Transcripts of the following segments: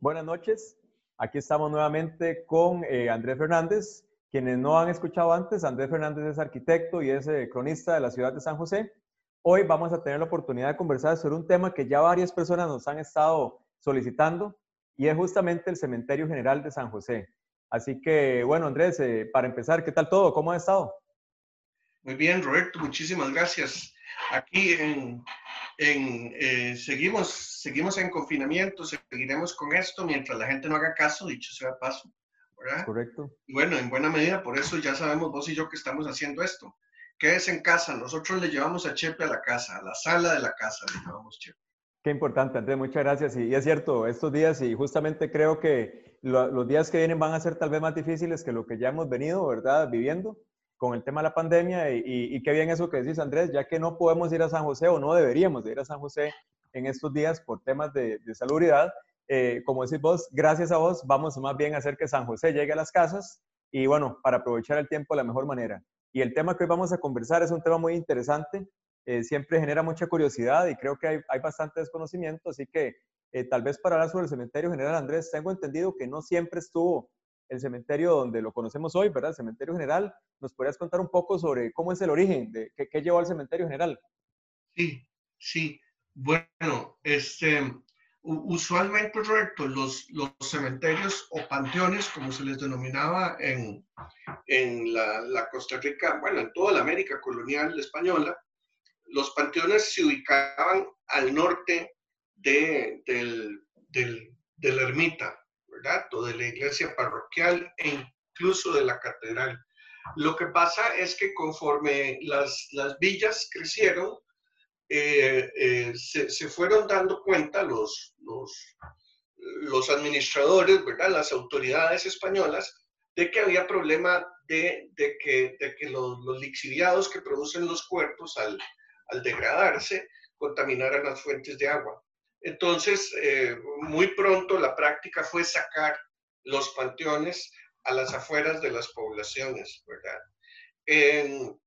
Buenas noches. Aquí estamos nuevamente con eh, Andrés Fernández. Quienes no han escuchado antes, Andrés Fernández es arquitecto y es eh, cronista de la ciudad de San José. Hoy vamos a tener la oportunidad de conversar sobre un tema que ya varias personas nos han estado solicitando y es justamente el Cementerio General de San José. Así que, bueno, Andrés, eh, para empezar, ¿qué tal todo? ¿Cómo ha estado? Muy bien, Roberto, muchísimas gracias. Aquí en, eh, seguimos, seguimos en confinamiento, seguiremos con esto mientras la gente no haga caso, dicho sea paso. ¿verdad? Correcto. Y bueno, en buena medida, por eso ya sabemos vos y yo que estamos haciendo esto. Quédese en casa, nosotros le llevamos a Chepe a la casa, a la sala de la casa le llevamos Chepe. Qué importante, Andrés, muchas gracias. Y, es cierto, estos días, y justamente creo que los días que vienen van a ser tal vez más difíciles que lo que ya hemos venido, ¿verdad? Viviendo con el tema de la pandemia y, qué bien eso que decís, Andrés, ya que no podemos ir a San José o no deberíamos ir a San José en estos días por temas de, de salubridad. Eh, como decís vos, gracias a vos, vamos más bien a hacer que San José llegue a las casas y bueno, para aprovechar el tiempo de la mejor manera. Y el tema que hoy vamos a conversar es un tema muy interesante, eh, siempre genera mucha curiosidad y creo que hay, hay bastante desconocimiento, así que eh, tal vez para hablar sobre el cementerio general, Andrés, tengo entendido que no siempre estuvo el cementerio donde lo conocemos hoy, ¿verdad? El cementerio general. ¿Nos podrías contar un poco sobre cómo es el origen, de qué, llevó al cementerio general? Sí, sí. Bueno, este, usualmente, Roberto, los, los cementerios o panteones, como se les denominaba en, en la, Costa Rica, bueno, en toda la América colonial española, los panteones se ubicaban al norte de, del, del, de la ermita, de la iglesia parroquial e incluso de la catedral. Lo que pasa es que conforme las, las villas crecieron, eh, eh, se, se, fueron dando cuenta los, los, los administradores, ¿verdad? las autoridades españolas, de que había problema de, de que, de que los, los, lixiviados que producen los cuerpos al, al degradarse contaminaran las fuentes de agua. Entonces, eh, muy pronto la práctica fue sacar los panteones a las afueras de las poblaciones, ¿verdad? En,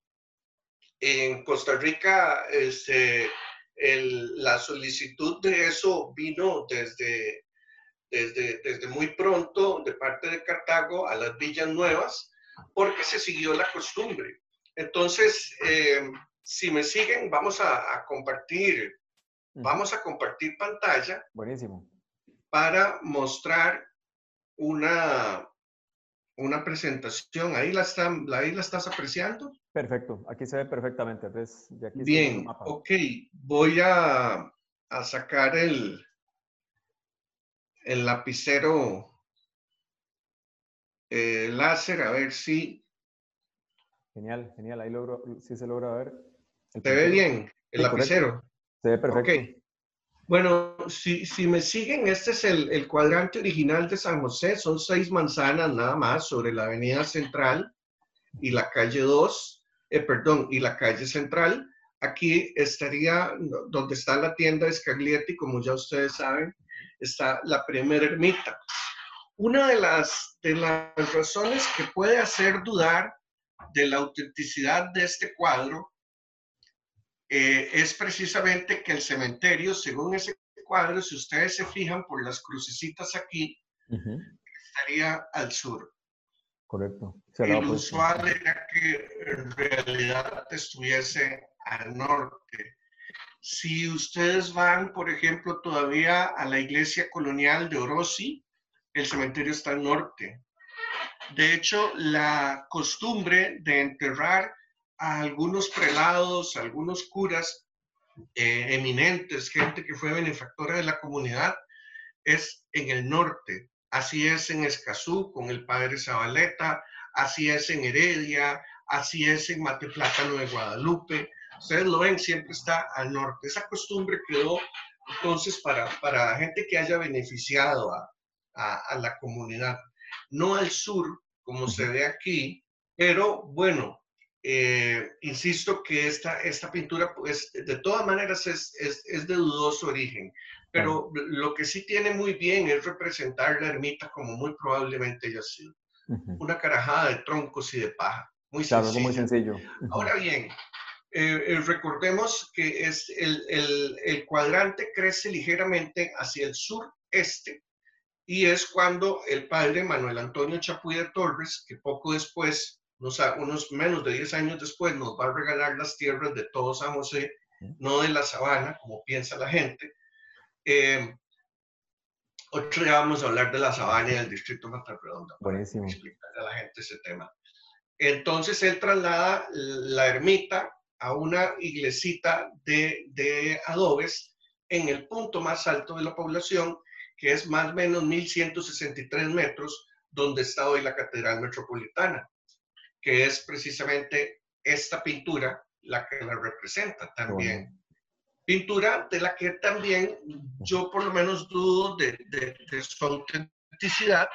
Costa Rica, este, el, la solicitud de eso vino desde, desde, desde muy pronto de parte de Cartago a las villas nuevas, porque se siguió la costumbre. Entonces, eh, si me siguen, vamos a compartir Vamos a compartir pantalla. Buenísimo. Para mostrar una, una presentación. Ahí la, están, ahí la estás apreciando. Perfecto, aquí se ve perfectamente. Bien, ok. Voy a, a sacar el, el lapicero eh, láser a ver si. Genial, genial. Ahí logro, si se logra ver. ¿Se ve bien el lapicero? Se. Okay. Bueno, si, si, me siguen, este es el, el, cuadrante original de San José. Son seis manzanas nada más sobre la avenida central y la calle 2, eh, perdón, y la calle central. Aquí estaría donde está la tienda de Scaglietti, como ya ustedes saben, está la primera ermita. Una de las, de las razones que puede hacer dudar de la autenticidad de este cuadro eh, es precisamente que el cementerio, según ese cuadro, si ustedes se fijan por las crucecitas aquí, estaría al sur. Correcto. el usual era que en realidad estuviese al norte. Si ustedes van, por ejemplo, todavía a la iglesia colonial de Orosi, el cementerio está al norte. De hecho, la costumbre de enterrar algunos prelados, algunos curas eh, eminentes, gente que fue benefactora de la comunidad, es en el norte. Así es en Escazú con el padre Zabaleta, así es en Heredia, así es en Mateplátano de Guadalupe. Ustedes lo ven, siempre está al norte. Esa costumbre quedó entonces para, para gente que haya beneficiado a, a, a la comunidad. No al sur, como se ve aquí, pero bueno, eh, insisto que esta, esta pintura, pues, de todas maneras es, es, es de dudoso origen, pero lo que sí tiene muy bien es representar la ermita como muy probablemente haya sido. Una carajada de troncos y de paja. Muy sencillo. muy sencillo. Ahora bien, eh, eh, recordemos que es el, el, el, cuadrante crece ligeramente hacia el sureste y es cuando el padre Manuel Antonio Chapuy de Torres, que poco después, unos menos de 10 años después, nos va a regalar las tierras de todo San José, no de la sabana, como piensa la gente. Eh, otro día vamos a hablar de la sabana y del distrito Redonda. Buenísimo. Explicarle a la gente ese tema. Entonces él traslada la ermita a una iglesita de, de adobes en el punto más alto de la población, que es más o menos 1163 metros, donde está hoy la Catedral Metropolitana, que es precisamente esta pintura la que la representa también. Pintura de la que también yo por lo menos dudo de, de, de su autenticidad.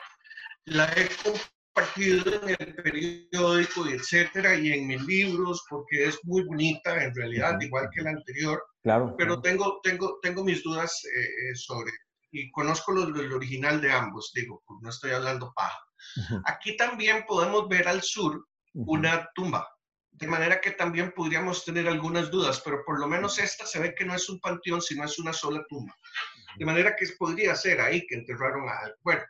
La he compartido en el periódico y etcétera y en mis libros porque es muy bonita en realidad, igual que la anterior. Claro. Pero tengo, tengo, tengo mis dudas eh, sobre, y conozco lo, el original de ambos, digo, pues no estoy hablando paja. Aquí también podemos ver al sur una tumba, de manera que también podríamos tener algunas dudas, pero por lo menos esta se ve que no es un panteón, sino es una sola tumba. De manera que podría ser ahí que enterraron al cuerpo.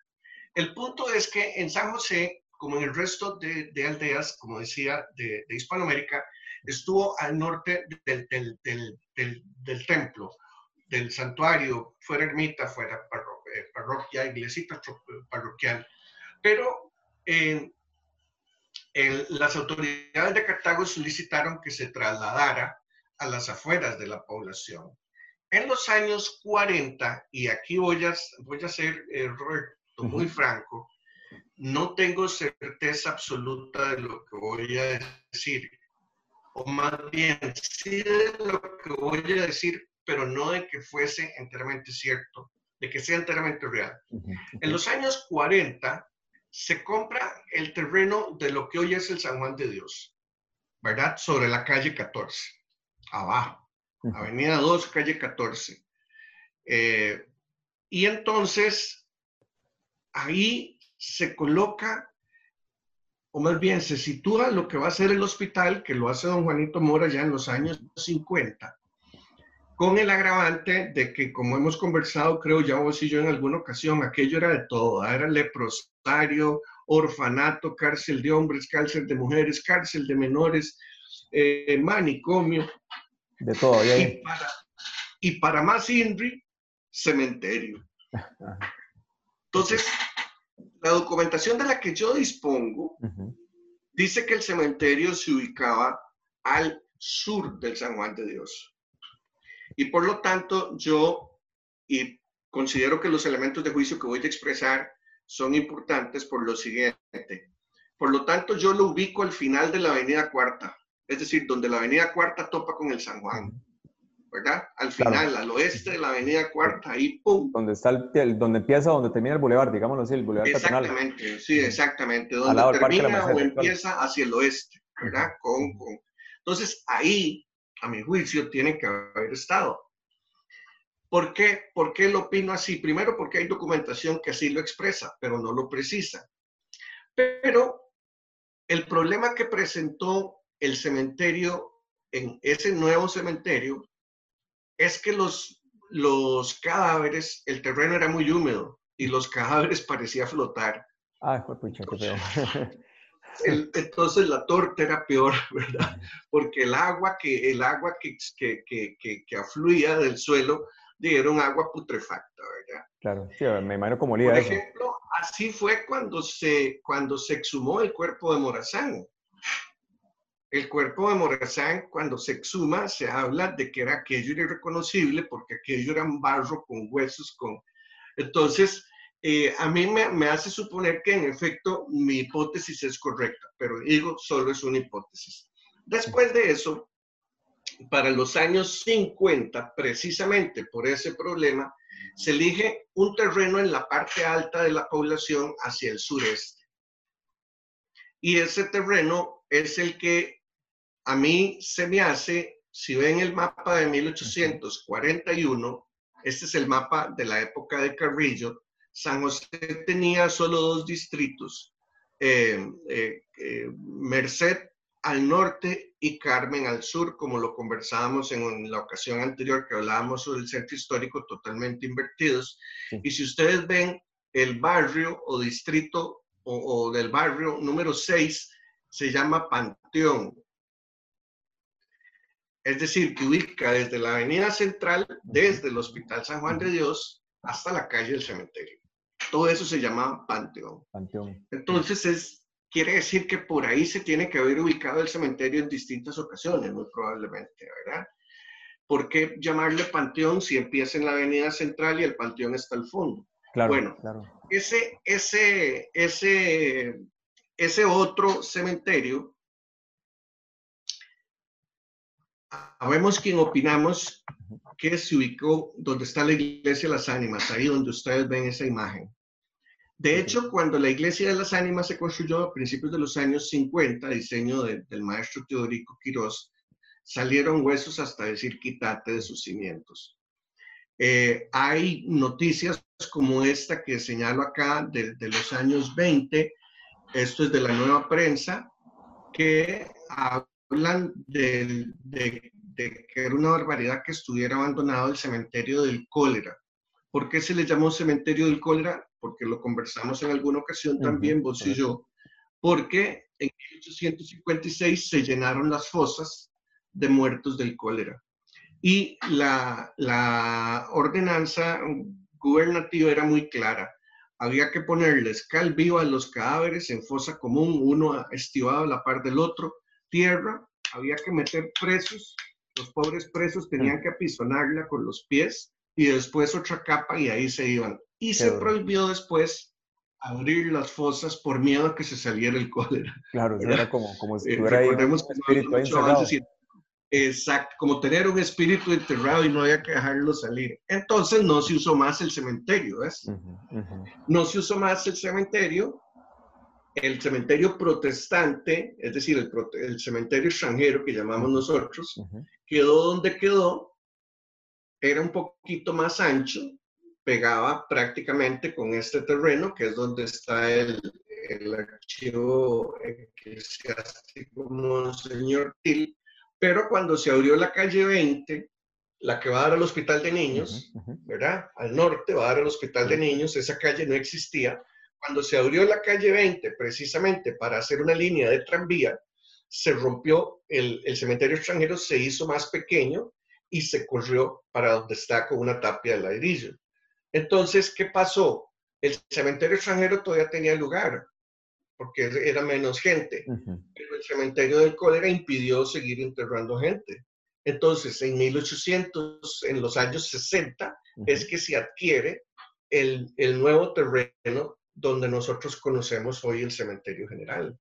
El punto es que en San José, como en el resto de, aldeas, como decía, de, Hispanoamérica, estuvo al norte del, del, templo, del santuario, fuera ermita, fuera eh, parroquia, iglesita parroquial. Pero eh, las autoridades de Cartago solicitaron que se trasladara a las afueras de la población. En los años 40, y aquí voy a, voy a ser eh, muy franco, no tengo certeza absoluta de lo que voy a decir, o más bien sí de lo que voy a decir, pero no de que fuese enteramente cierto, de que sea enteramente real. En los años 40 se compra el terreno de lo que hoy es el San Juan de Dios, ¿verdad? Sobre la calle 14, abajo, Avenida 2, calle 14. Eh, y entonces ahí se coloca, o más bien se sitúa lo que va a ser el hospital, que lo hace don Juanito Mora ya en los años 50, con el agravante de que, como hemos conversado, creo ya vos y yo en alguna ocasión, aquello era de todo, era leprosario, orfanato, cárcel de hombres, cárcel de mujeres, cárcel de menores, eh, manicomio. De todo, y, para, y para más INRI, cementerio. Entonces, la documentación de la que yo dispongo dice que el cementerio se ubicaba al sur del San Juan de Dios. Y por lo tanto, yo y considero que los elementos de juicio que voy a expresar son importantes por lo siguiente. Por lo tanto, yo lo ubico al final de la Avenida Cuarta, es decir, donde la Avenida Cuarta topa con el San Juan. ¿verdad? Al final, al oeste de la avenida Cuarta, ahí, ¡pum! Donde está el, donde empieza, donde termina el bulevar, digámoslo así, el bulevar Exactamente, sí, exactamente, donde termina o empieza hacia el oeste, ¿verdad? Con, con... Entonces, ahí, a mi juicio, tiene que haber estado. ¿Por qué? ¿Por qué lo opino así? Primero, porque hay documentación que así lo expresa, pero no lo precisa. Pero el problema que presentó el cementerio en ese nuevo cementerio es que los, los cadáveres, el terreno era muy húmedo y los cadáveres parecía flotar. Ah, pucha, qué feo. Entonces la torta era peor, ¿verdad? Porque el agua que, el agua que, que, que, que afluía del suelo un agua putrefacta, ¿verdad? Claro, sí, me imagino como Por ejemplo, así fue cuando se, cuando se exhumó el cuerpo de Morazán. El cuerpo de Morazán, cuando se exhuma, se habla de que era aquello irreconocible porque aquello era un barro con huesos, con... Entonces, eh, a mí me, me, hace suponer que en efecto mi hipótesis es correcta, pero digo, solo es una hipótesis. Después de eso, para los años 50, precisamente por ese problema, se elige un terreno en la parte alta de la población hacia el sureste. Y ese terreno es el que a mí se me hace, si ven el mapa de 1841, este es el mapa de la época de Carrillo, San José tenía solo dos distritos, eh, eh, eh, Merced al norte y Carmen al sur, como lo conversábamos en la ocasión anterior que hablábamos sobre el centro histórico totalmente invertidos. Y si ustedes ven el barrio o distrito o, del barrio número 6 se llama Panteón. Es decir, que ubica desde la avenida central, desde el Hospital San Juan de Dios, hasta la calle del cementerio. Todo eso se llama Panteón. Panteón. Entonces, es, quiere decir que por ahí se tiene que haber ubicado el cementerio en distintas ocasiones, muy probablemente, ¿verdad? ¿Por qué llamarle Panteón si empieza en la avenida central y el Panteón está al fondo? Claro, bueno, Ese, ese, ese, ese otro cementerio, sabemos quien opinamos que se ubicó donde está la iglesia de las ánimas, ahí donde ustedes ven esa imagen. De hecho, cuando la iglesia de las ánimas se construyó a principios de los años 50, diseño del maestro Teodorico Quirós, salieron huesos hasta decir quítate de sus cimientos. Eh, hay noticias como esta que señalo acá de, los años 20, esto es de la nueva prensa, que hablan de, de, que era una barbaridad que estuviera abandonado el cementerio del cólera. ¿Por qué se le llamó cementerio del cólera? Porque lo conversamos en alguna ocasión también, vos y yo. Porque en 1856 se llenaron las fosas de muertos del cólera. Y la, la ordenanza gubernativa era muy clara. Había que ponerles cal viva a los cadáveres en fosa común, uno estivado a la par del otro, tierra, había que meter presos, los pobres presos tenían que apisonarla con los pies y después otra capa y ahí se iban. Y se prohibió después abrir las fosas por miedo a que se saliera el cólera. Claro, era como, como si eh, estuviera ahí un espíritu Exacto, como tener un espíritu enterrado y no había que dejarlo salir. Entonces no se usó más el cementerio, ¿ves? No se usó más el cementerio. El cementerio protestante, es decir, el, cementerio extranjero que llamamos nosotros, quedó donde quedó, era un poquito más ancho, pegaba prácticamente con este terreno, que es donde está el, el archivo eclesiástico Monseñor Til, pero cuando se abrió la calle 20, la que va a dar al hospital de niños, ¿verdad? Al norte va a dar al hospital de niños, esa calle no existía. Cuando se abrió la calle 20, precisamente para hacer una línea de tranvía, se rompió el, el cementerio extranjero, se hizo más pequeño y se corrió para donde está con una tapia de ladrillo. Entonces, ¿qué pasó? El cementerio extranjero todavía tenía lugar, porque era menos gente, pero el cementerio del cólera impidió seguir enterrando gente. Entonces, en 1800, en los años 60, es que se adquiere el, el, nuevo terreno donde nosotros conocemos hoy el cementerio general.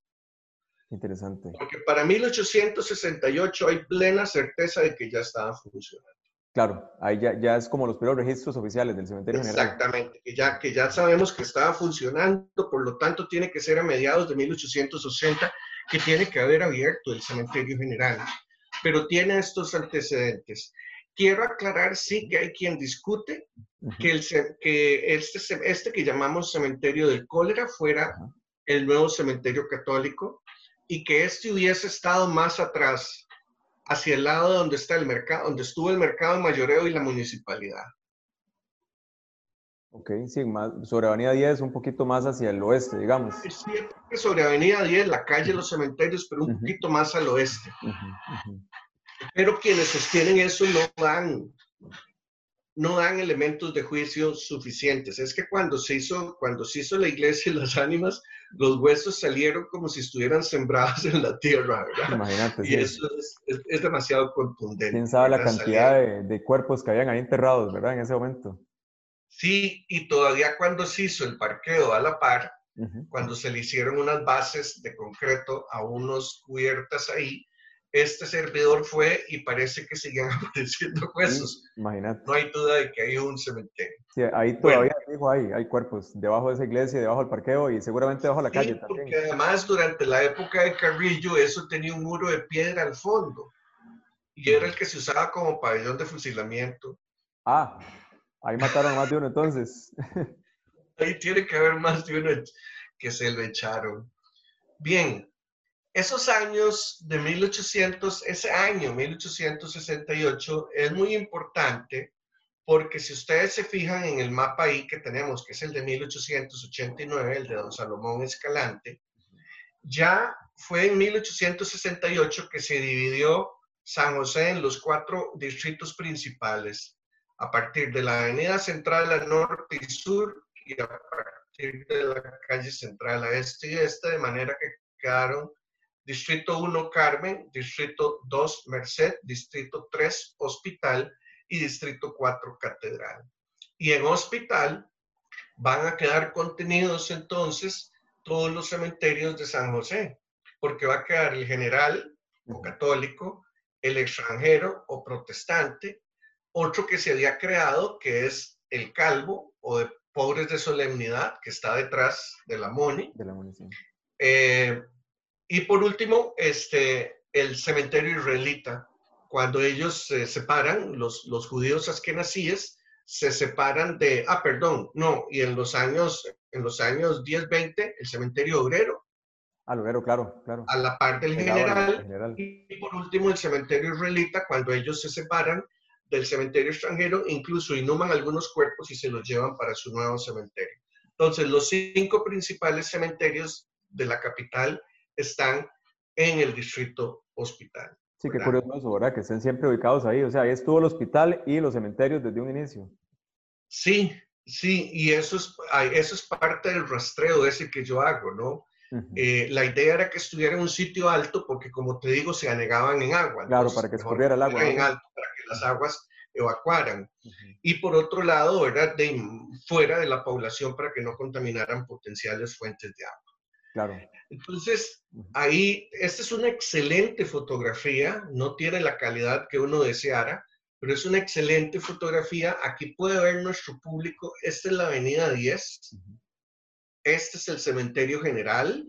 Interesante. Porque para 1868 hay plena certeza de que ya estaba funcionando. Claro, ahí ya, ya, es como los primeros registros oficiales del cementerio general. Exactamente, que ya, que ya sabemos que estaba funcionando, por lo tanto tiene que ser a mediados de 1880 que tiene que haber abierto el cementerio general, pero tiene estos antecedentes. Quiero aclarar, sí, que hay quien discute que, el, que este, este que llamamos cementerio del cólera fuera el nuevo cementerio católico y que este hubiese estado más atrás hacia el lado donde está el mercado, donde estuvo el mercado mayoreo y la municipalidad. Ok, sí, más, sobre Avenida 10, un poquito más hacia el oeste, digamos. Que sobre Avenida 10, la calle Los Cementerios, pero un poquito más al oeste. Pero quienes sostienen eso no dan, no dan elementos de juicio suficientes. Es que cuando se hizo, cuando se hizo la iglesia y las ánimas, los huesos salieron como si estuvieran sembrados en la tierra, ¿verdad? Imagínate. Y eso es, demasiado contundente. ¿Quién sabe la cantidad de, cuerpos que habían ahí enterrados, ¿verdad? En ese momento. Sí, y todavía cuando se hizo el parqueo a la par, cuando se le hicieron unas bases de concreto a unos cubiertas ahí, este servidor fue y parece que siguen apareciendo huesos. imagínate. No hay duda de que hay un cementerio. Sí, ahí todavía hay, hay cuerpos debajo de esa iglesia, debajo del parqueo y seguramente debajo de la calle también. Porque además durante la época de Carrillo eso tenía un muro de piedra al fondo y era el que se usaba como pabellón de fusilamiento. Ah, ahí mataron más de uno entonces. ahí tiene que haber más de uno que se lo echaron. Bien, esos años de 1800, ese año 1868 es muy importante porque si ustedes se fijan en el mapa ahí que tenemos, que es el de 1889, el de don Salomón Escalante, ya fue en 1868 que se dividió San José en los cuatro distritos principales, a partir de la avenida central al norte y sur y a partir de la calle central a este y este, de manera que quedaron Distrito 1 Carmen, Distrito 2 Merced, Distrito 3 Hospital y Distrito 4 Catedral. Y en Hospital van a quedar contenidos entonces todos los cementerios de San José, porque va a quedar el general o católico, el extranjero o protestante, otro que se había creado que es el calvo o de pobres de solemnidad, que está detrás de la MONI. De la eh, y por último, este, el cementerio israelita, cuando ellos se separan, los, los judíos askenazíes se separan de, ah, perdón, no, y en los años, en los años 10, 20, el cementerio obrero. Al obrero, claro, claro. A la par del general, general, Y por último, el cementerio israelita, cuando ellos se separan del cementerio extranjero, incluso inhuman algunos cuerpos y se los llevan para su nuevo cementerio. Entonces, los cinco principales cementerios de la capital están en el distrito hospital. Sí, qué curioso, ¿verdad? Que estén siempre ubicados ahí. O sea, ahí estuvo el hospital y los cementerios desde un inicio. Sí, sí, y eso es, eso es parte del rastreo ese que yo hago, ¿no? Eh, la idea era que estuviera en un sitio alto porque, como te digo, se anegaban en agua. Claro, para que escurriera el agua. En alto, para que las aguas evacuaran. Y por otro lado, ¿verdad? De, fuera de la población para que no contaminaran potenciales fuentes de agua. Claro. Entonces, ahí, esta es una excelente fotografía, no tiene la calidad que uno deseara, pero es una excelente fotografía. Aquí puede ver nuestro público, esta es la avenida 10, este es el cementerio general.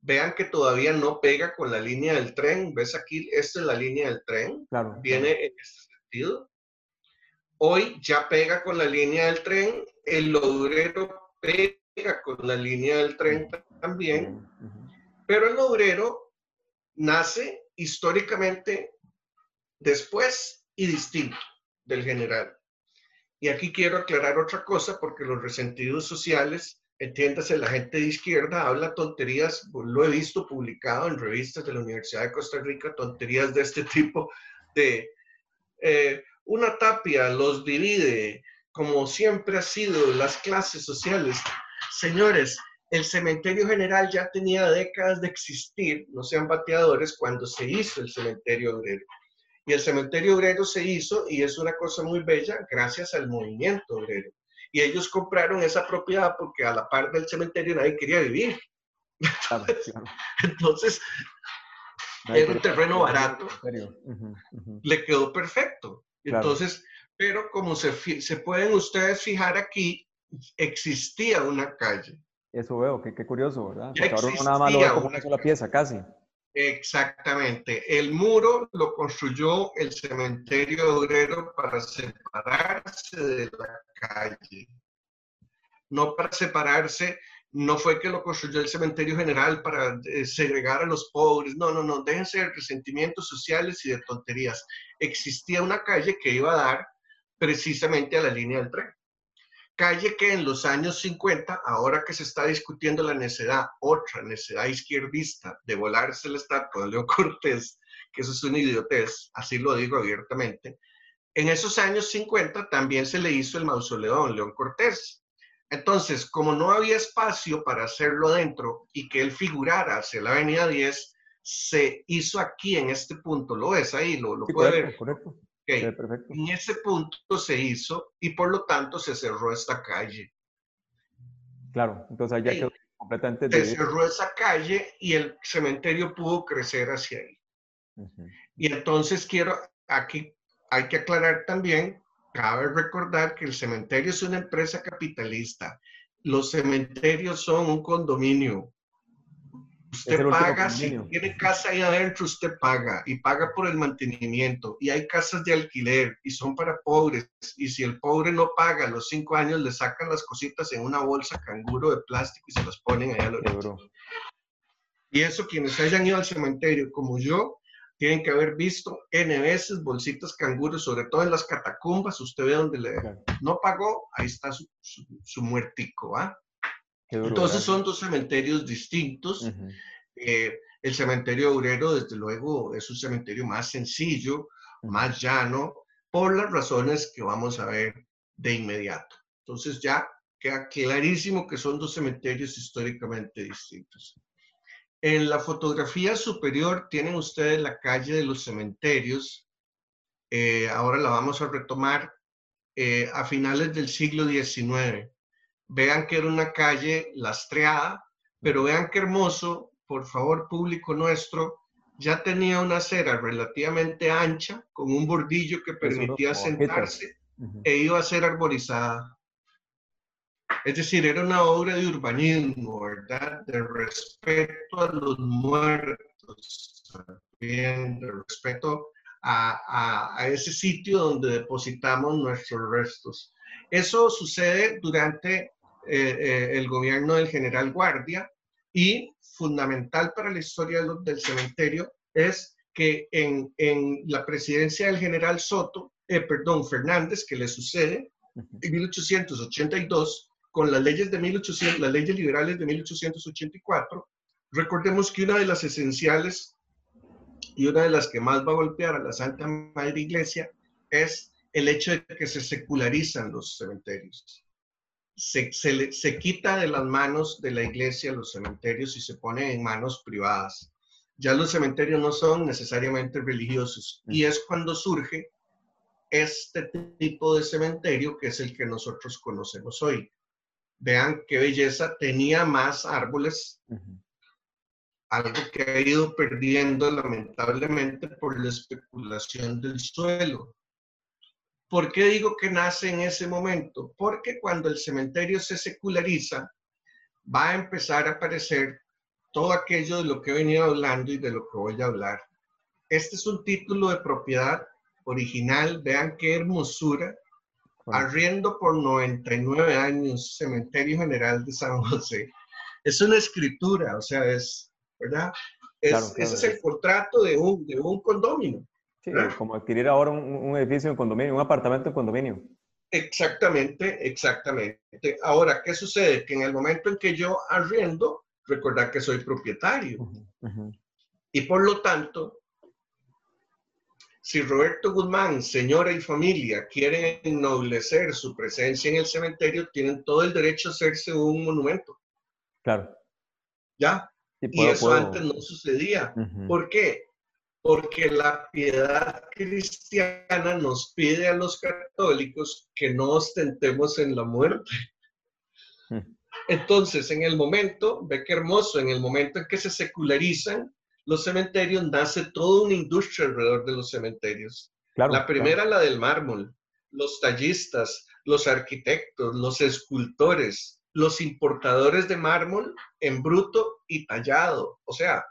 Vean que todavía no pega con la línea del tren. ¿Ves aquí? Esta es la línea del tren. Claro. Viene en este sentido. Hoy ya pega con la línea del tren. El obrero pega con la línea del tren también, pero el obrero nace históricamente después y distinto del general. Y aquí quiero aclarar otra cosa porque los resentidos sociales, entiéndase, la gente de izquierda habla tonterías, lo he visto publicado en revistas de la Universidad de Costa Rica, tonterías de este tipo de eh, una tapia los divide, como siempre ha sido las clases sociales. Señores, el cementerio general ya tenía décadas de existir, no sean bateadores, cuando se hizo el cementerio obrero. Y el cementerio obrero se hizo y es una cosa muy bella gracias al movimiento obrero. Y ellos compraron esa propiedad porque a la par del cementerio nadie quería vivir. Entonces, era un terreno barato. Le quedó perfecto. Entonces, pero como se, se pueden ustedes fijar aquí, existía una calle. Eso veo, qué, qué curioso, ¿verdad? Porque ahora nada más lo ve como una sola pieza, casi. Exactamente. El muro lo construyó el cementerio obrero para separarse de la calle. No para separarse, no fue que lo construyó el cementerio general para eh, segregar a los pobres. No, no, no. Déjense de resentimientos sociales y de tonterías. Existía una calle que iba a dar precisamente a la línea del tren calle que en los años 50, ahora que se está discutiendo la necedad, otra necedad izquierdista de volarse el estatua de León Cortés, que eso es una idiotez, así lo digo abiertamente, en esos años 50 también se le hizo el mausoleo a León Cortés. Entonces, como no había espacio para hacerlo adentro y que él figurara hacia la avenida 10, se hizo aquí en este punto. ¿Lo ves ahí? ¿Lo, lo puede ver? Correcto. En ese punto se hizo y por lo tanto se cerró esta calle. Claro, entonces ya quedó completamente... Se cerró esa calle y el cementerio pudo crecer hacia ahí. Y entonces quiero, aquí hay que aclarar también, cabe recordar que el cementerio es una empresa capitalista. Los cementerios son un condominio. Usted paga, si tiene casa ahí adentro, usted paga y paga por el mantenimiento. Y hay casas de alquiler y son para pobres. Y si el pobre no paga, a los cinco años le sacan las cositas en una bolsa canguro de plástico y se las ponen allá al Y eso, quienes hayan ido al cementerio como yo, tienen que haber visto N veces bolsitas canguros, sobre todo en las catacumbas. Usted ve donde le no pagó, ahí está su, su, muertico, ¿va? Entonces son dos cementerios distintos. Eh, el cementerio obrero, desde luego, es un cementerio más sencillo, más llano, por las razones que vamos a ver de inmediato. Entonces ya queda clarísimo que son dos cementerios históricamente distintos. En la fotografía superior tienen ustedes la calle de los cementerios. Eh, ahora la vamos a retomar eh, a finales del siglo XIX. Vean que era una calle lastreada, pero vean qué hermoso, por favor, público nuestro, ya tenía una acera relativamente ancha, con un bordillo que permitía sentarse e iba a ser arborizada. Es decir, era una obra de urbanismo, ¿verdad? De respeto a los muertos, también de respeto a, ese sitio donde depositamos nuestros restos. Eso sucede durante eh, eh, el gobierno del general Guardia y fundamental para la historia del, cementerio es que en, la presidencia del general Soto, eh, perdón, Fernández, que le sucede, en 1882, con las leyes de 1800, las leyes liberales de 1884, recordemos que una de las esenciales y una de las que más va a golpear a la Santa Madre Iglesia es el hecho de que se secularizan los cementerios. Se, se, se, quita de las manos de la iglesia los cementerios y se pone en manos privadas. Ya los cementerios no son necesariamente religiosos y es cuando surge este tipo de cementerio que es el que nosotros conocemos hoy. Vean qué belleza, tenía más árboles, algo que ha ido perdiendo lamentablemente por la especulación del suelo. ¿Por qué digo que nace en ese momento? Porque cuando el cementerio se seculariza, va a empezar a aparecer todo aquello de lo que he venido hablando y de lo que voy a hablar. Este es un título de propiedad original, vean qué hermosura, Arriendo por 99 años, Cementerio General de San José. Es una escritura, o sea, es, ¿verdad? ese es el contrato de un, de un condominio. Sí, como adquirir ahora un, edificio en condominio, un apartamento en condominio. Exactamente, exactamente. Ahora, ¿qué sucede? Que en el momento en que yo arriendo, recordar que soy propietario. Y por lo tanto, si Roberto Guzmán, señora y familia, quieren ennoblecer su presencia en el cementerio, tienen todo el derecho a hacerse un monumento. Claro. ¿Ya? y eso antes no sucedía. ¿Por qué? Porque la piedad cristiana nos pide a los católicos que no ostentemos en la muerte. Entonces, en el momento, ve qué hermoso, en el momento en que se secularizan, los cementerios, nace toda una industria alrededor de los cementerios. la primera, la del mármol, los tallistas, los arquitectos, los escultores, los importadores de mármol en bruto y tallado. O sea,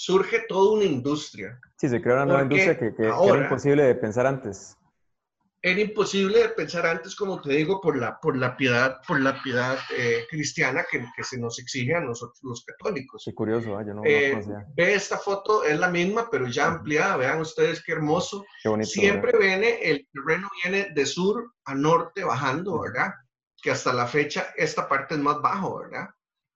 surge toda una industria. Sí, se crea una nueva industria que, que era imposible de pensar antes era imposible de pensar antes, como te digo, por la, por la piedad, por la piedad eh, cristiana que, que, se nos exige a nosotros los católicos. Qué curioso, ¿eh? yo no eh, Ve esta foto, es la misma, pero ya ampliada. Vean ustedes qué hermoso. Qué bonito, Siempre viene, el terreno viene de sur a norte bajando, ¿verdad? Que hasta la fecha esta parte es más bajo, ¿verdad?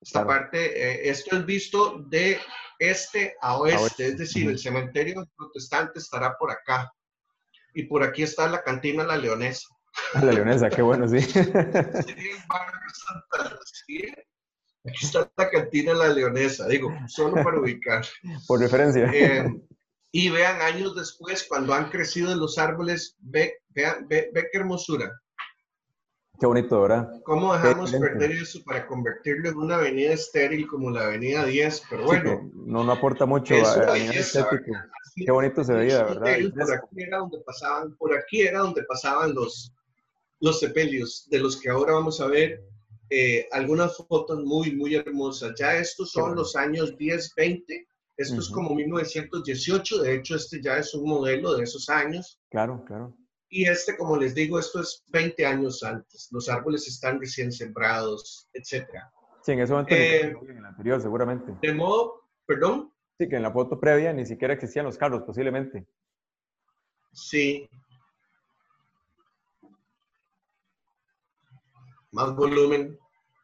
Esta parte, esto es visto de este a oeste, es decir, el cementerio protestante estará por acá y por aquí está la cantina La Leonesa. La Leonesa, qué bueno, sí. Aquí está la cantina La Leonesa, digo, solo para ubicar. Por referencia. Eh, y vean años después, cuando han crecido los árboles, ve, vean, ve, ve qué hermosura. Qué bonito, ¿verdad? ¿Cómo dejamos perder eso para convertirlo en una avenida estéril como la avenida 10? Pero bueno. no, no aporta mucho a, a nivel estético. Qué bonito se veía, ¿verdad? Por aquí era donde pasaban, por aquí era donde pasaban los, los sepelios, de los que ahora vamos a ver eh, algunas fotos muy, muy hermosas. Ya estos son los años 10, 20. Esto es como 1918. De hecho, este ya es un modelo de esos años. Claro, claro. Y este, como les digo, esto es 20 años antes. Los árboles están recién sembrados, etc. Sí, en ese momento, eh, en el anterior, seguramente. De modo, perdón. Sí, que en la foto previa ni siquiera existían los carros, posiblemente. Sí. Más volumen.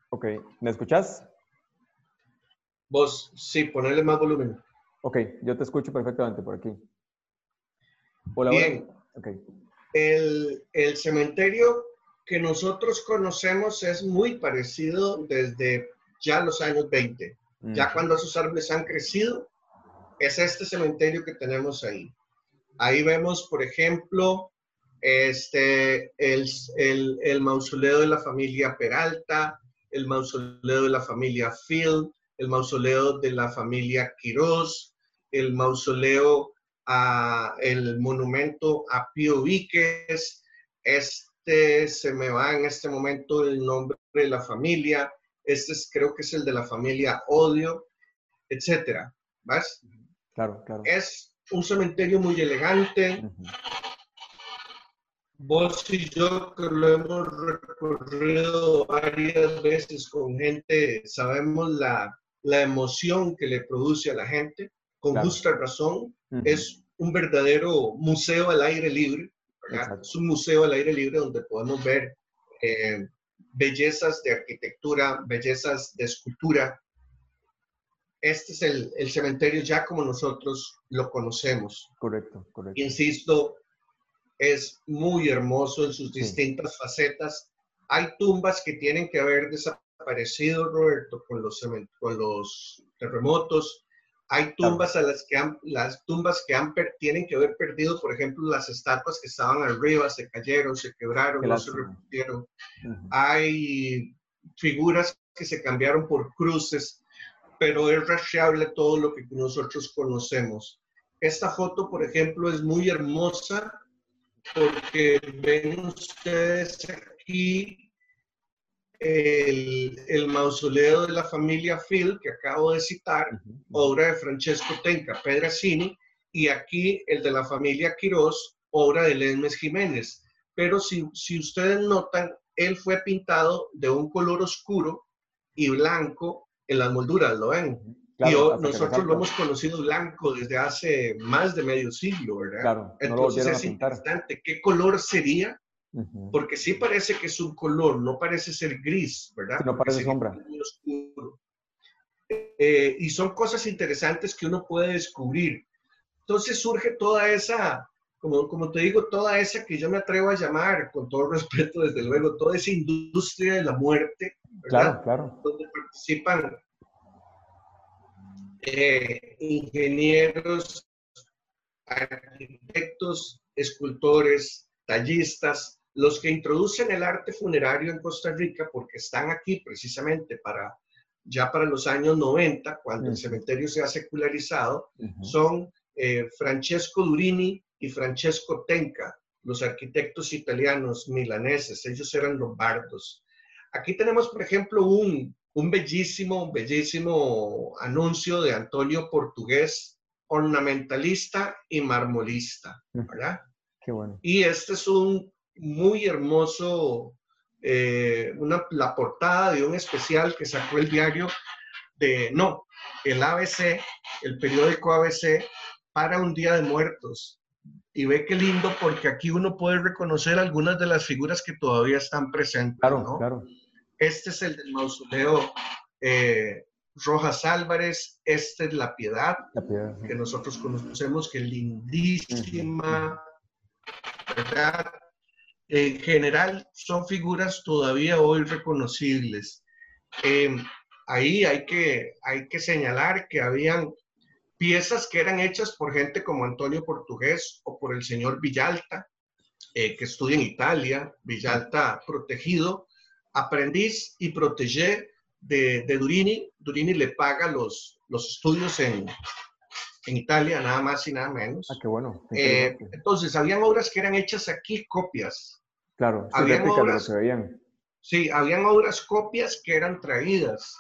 Ok, ¿me escuchás? Vos, sí, ponerle más volumen. Ok, yo te escucho perfectamente por aquí. Hola, Bien. Okay. El, el, cementerio que nosotros conocemos es muy parecido desde ya los años 20. Ya cuando esos árboles han crecido, es este cementerio que tenemos ahí. Ahí vemos, por ejemplo, este, el, el, el mausoleo de la familia Peralta, el mausoleo de la familia Field, el mausoleo de la familia Quiroz, el mausoleo, a, el monumento a Pío Víquez, este se me va en este momento el nombre de la familia, este es, creo que es el de la familia Odio, etcétera. ¿Vas? Claro, claro. Es un cementerio muy elegante. Vos y yo que lo hemos recorrido varias veces con gente, sabemos la, la emoción que le produce a la gente, con justa razón. Es un verdadero museo al aire libre. Es un museo al aire libre donde podemos ver eh, bellezas de arquitectura, bellezas de escultura. Este es el, el, cementerio ya como nosotros lo conocemos. Correcto, correcto. Insisto, es muy hermoso en sus distintas facetas. Hay tumbas que tienen que haber desaparecido, Roberto, con los, con los terremotos. Hay tumbas a las que han, las tumbas que han, tienen que haber perdido, por ejemplo, las estatuas que estaban arriba, se cayeron, se quebraron, no se repusieron. Hay figuras que se cambiaron por cruces, pero es rastreable todo lo que nosotros conocemos. Esta foto, por ejemplo, es muy hermosa porque ven ustedes aquí el, el, mausoleo de la familia Phil, que acabo de citar, obra de Francesco Tenca Pedracini, y aquí el de la familia Quirós, obra de Lesmes Jiménez. Pero si, si ustedes notan, él fue pintado de un color oscuro y blanco en las molduras, ¿lo ven? y nosotros lo hemos conocido blanco desde hace más de medio siglo, ¿verdad? Claro, Entonces es interesante. ¿Qué color sería? Porque sí parece que es un color, no parece ser gris, ¿verdad? no parece sombra. Eh, y son cosas interesantes que uno puede descubrir. Entonces surge toda esa, como, como te digo, toda esa que yo me atrevo a llamar, con todo respeto, desde luego, toda esa industria de la muerte, ¿verdad? Claro, claro. Donde participan eh, ingenieros, arquitectos, escultores, tallistas, los que introducen el arte funerario en Costa Rica, porque están aquí precisamente para ya para los años 90, cuando el cementerio se ha secularizado, son eh, Francesco Durini y Francesco Tenca, los arquitectos italianos milaneses, ellos eran lombardos. Aquí tenemos, por ejemplo, un, un bellísimo, bellísimo anuncio de Antonio Portugués, ornamentalista y marmolista, ¿verdad? Qué bueno. Y este es un muy hermoso, eh, una, la portada de un especial que sacó el diario de, no, el ABC, el periódico ABC, para un Día de Muertos. Y ve qué lindo porque aquí uno puede reconocer algunas de las figuras que todavía están presentes. Claro, ¿no? claro. Este es el del mausoleo eh, Rojas Álvarez, esta es La Piedad, que nosotros conocemos, que es lindísima, ¿verdad? En general son figuras todavía hoy reconocibles. Em, ahí hay que, hay que señalar que habían piezas que eran hechas por gente como Antonio Portugués o por el señor Villalta, eh, que estudia en Italia, Villalta protegido, aprendiz y protégé de, Durini. Durini le paga los, los estudios en, en Italia, nada más y nada menos. Ah, qué bueno. Eh, entonces, habían obras que eran hechas aquí, copias. Claro, habían obras, que veían. Sí, habían obras copias que eran traídas.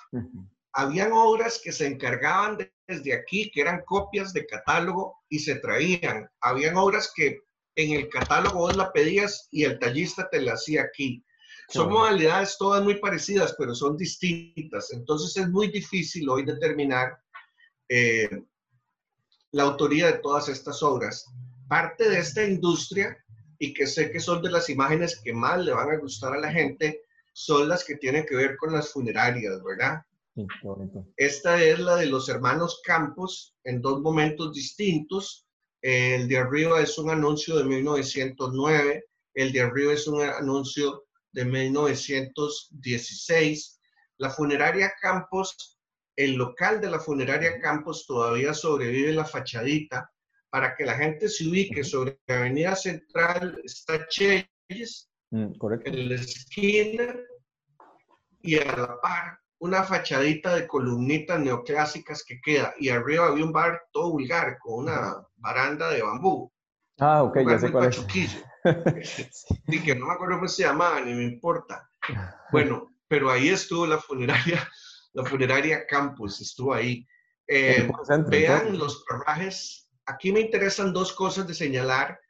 Habían obras que se encargaban desde aquí, que eran copias de catálogo y se traían. Habían obras que en el catálogo vos la pedías y el tallista te la hacía aquí. Son modalidades todas muy parecidas, pero son distintas. Entonces es muy difícil hoy determinar eh, la autoría de todas estas obras. Parte de esta industria, y que sé que son de las imágenes que más le van a gustar a la gente, son las que tienen que ver con las funerarias, ¿verdad? Esta es la de los hermanos Campos en dos momentos distintos. El de arriba es un anuncio de 1909, el de arriba es un anuncio de 1916. La funeraria Campos, el local de la funeraria Campos todavía sobrevive la fachadita. Para que la gente se ubique sobre la Avenida Central está Cheyes, mm, en la esquina, y a la par una fachadita de columnitas neoclásicas que queda. Y arriba había un bar todo vulgar con una baranda de bambú. Ah, ok, ya sé cuál es. y que no me acuerdo cómo se llamaba, ni me importa. Bueno, pero ahí estuvo la funeraria, la funeraria Campos, estuvo ahí. Eh, vean los carrajes. Aquí me interesan dos cosas de señalar.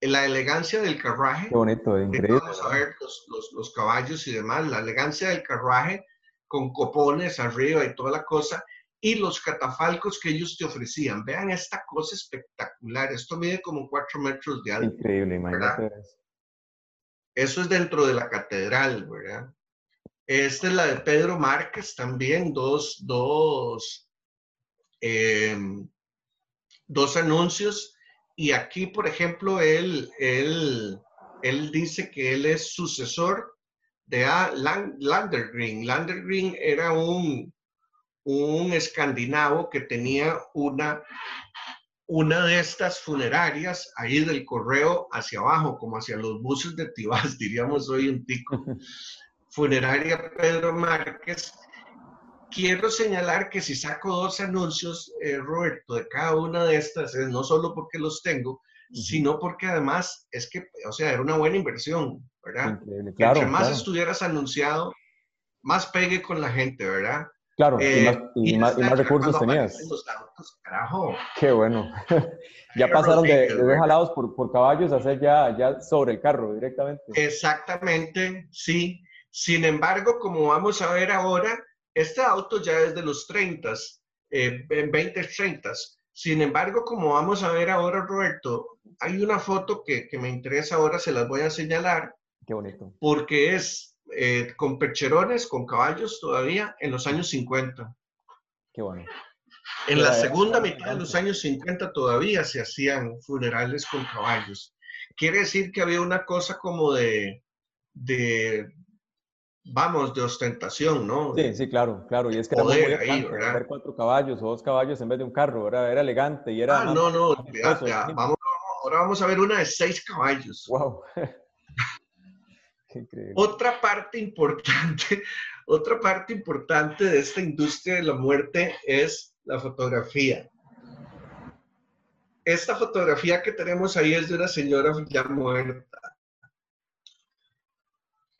La elegancia del carruaje. Qué bonito, increíble. Vamos a ver los, los, los caballos y demás. La elegancia del carruaje con copones arriba y toda la cosa, y los catafalcos que ellos te ofrecían. Vean esta cosa espectacular. Esto mide como cuatro metros de alto. Increíble, imagínate. Eso es dentro de la catedral, ¿verdad? Esta es la de Pedro Márquez también, dos, dos, em, dos anuncios. Y aquí, por ejemplo, él, él, él dice que él es sucesor de A. Landergren. Landergren era un, un escandinavo que tenía una, una de estas funerarias ahí del correo hacia abajo, como hacia los buses de Tibás, diríamos hoy un tico. Funeraria Pedro Márquez. Quiero señalar que si saco dos anuncios, eh, Roberto, de cada una de estas, es no solo porque los tengo, sino porque además es que, o sea, era una buena inversión, ¿verdad? Entre más estuvieras anunciado, más pegue con la gente, ¿verdad? Claro, y, eh, más, recursos tenías. carajo. Qué bueno. ya pasaron de, de jalados por, por, caballos a hacer ya, ya sobre el carro directamente. Exactamente, sí. Sin embargo, como vamos a ver ahora, este auto ya es de los 30, eh, 20, 30. Sin embargo, como vamos a ver ahora, Roberto, hay una foto que, que me interesa ahora, se las voy a señalar. Qué bonito. Porque es eh, con percherones, con caballos todavía en los años 50. Qué bueno. En la segunda mitad de los años 50 todavía se hacían funerales con caballos. Quiere decir que había una cosa como de, de vamos, de ostentación, ¿no? Sí, sí, claro, claro. Y es que era muy elegante, ver cuatro caballos o dos caballos en vez de un carro, era, era elegante y era... Ah, no, no, vamos, ahora vamos a ver una de seis caballos. Wow. Otra parte importante, otra parte importante de esta industria de la muerte es la fotografía. Esta fotografía que tenemos ahí es de una señora ya muerta.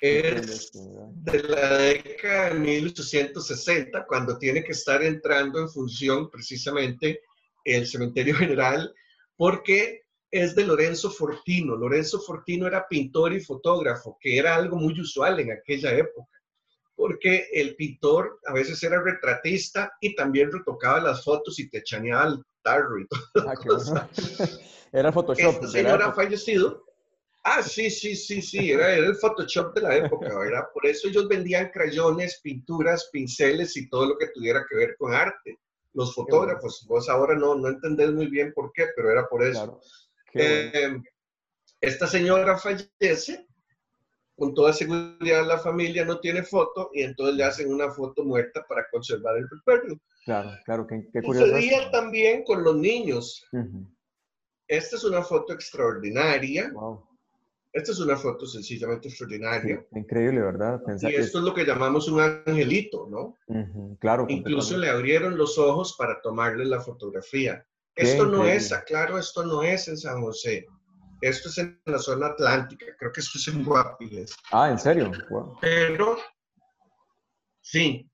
Es de la década de 1860, cuando tiene que estar entrando en función precisamente el cementerio general, porque es de Lorenzo Fortino. Lorenzo Fortino era pintor y fotógrafo, que era algo muy usual en aquella época, porque el pintor a veces era retratista y también retocaba las fotos y te chaneaba el tarro y todo. Ah, era Photoshop. Este señor ha fallecido. Ah, sí, sí, sí, sí, era, el Photoshop de la época, ¿verdad? Por eso ellos vendían crayones, pinturas, pinceles y todo lo que tuviera que ver con arte. Los fotógrafos, vos ahora no, no entendés muy bien por qué, pero era por eso. Eh, esta señora fallece, con toda seguridad la familia no tiene foto y entonces le hacen una foto muerta para conservar el recuerdo. Claro, claro, qué, qué curioso. Sucedía también con los niños. Esta es una foto extraordinaria. Esta es una foto sencillamente extraordinaria. increíble, ¿verdad? y esto es lo que llamamos un angelito, ¿no? claro. Incluso le abrieron los ojos para tomarle la fotografía. Esto no es, aclaro, esto no es en San José. Esto es en la zona atlántica. Creo que esto es en Guapiles. Ah, ¿en serio? Pero, sí,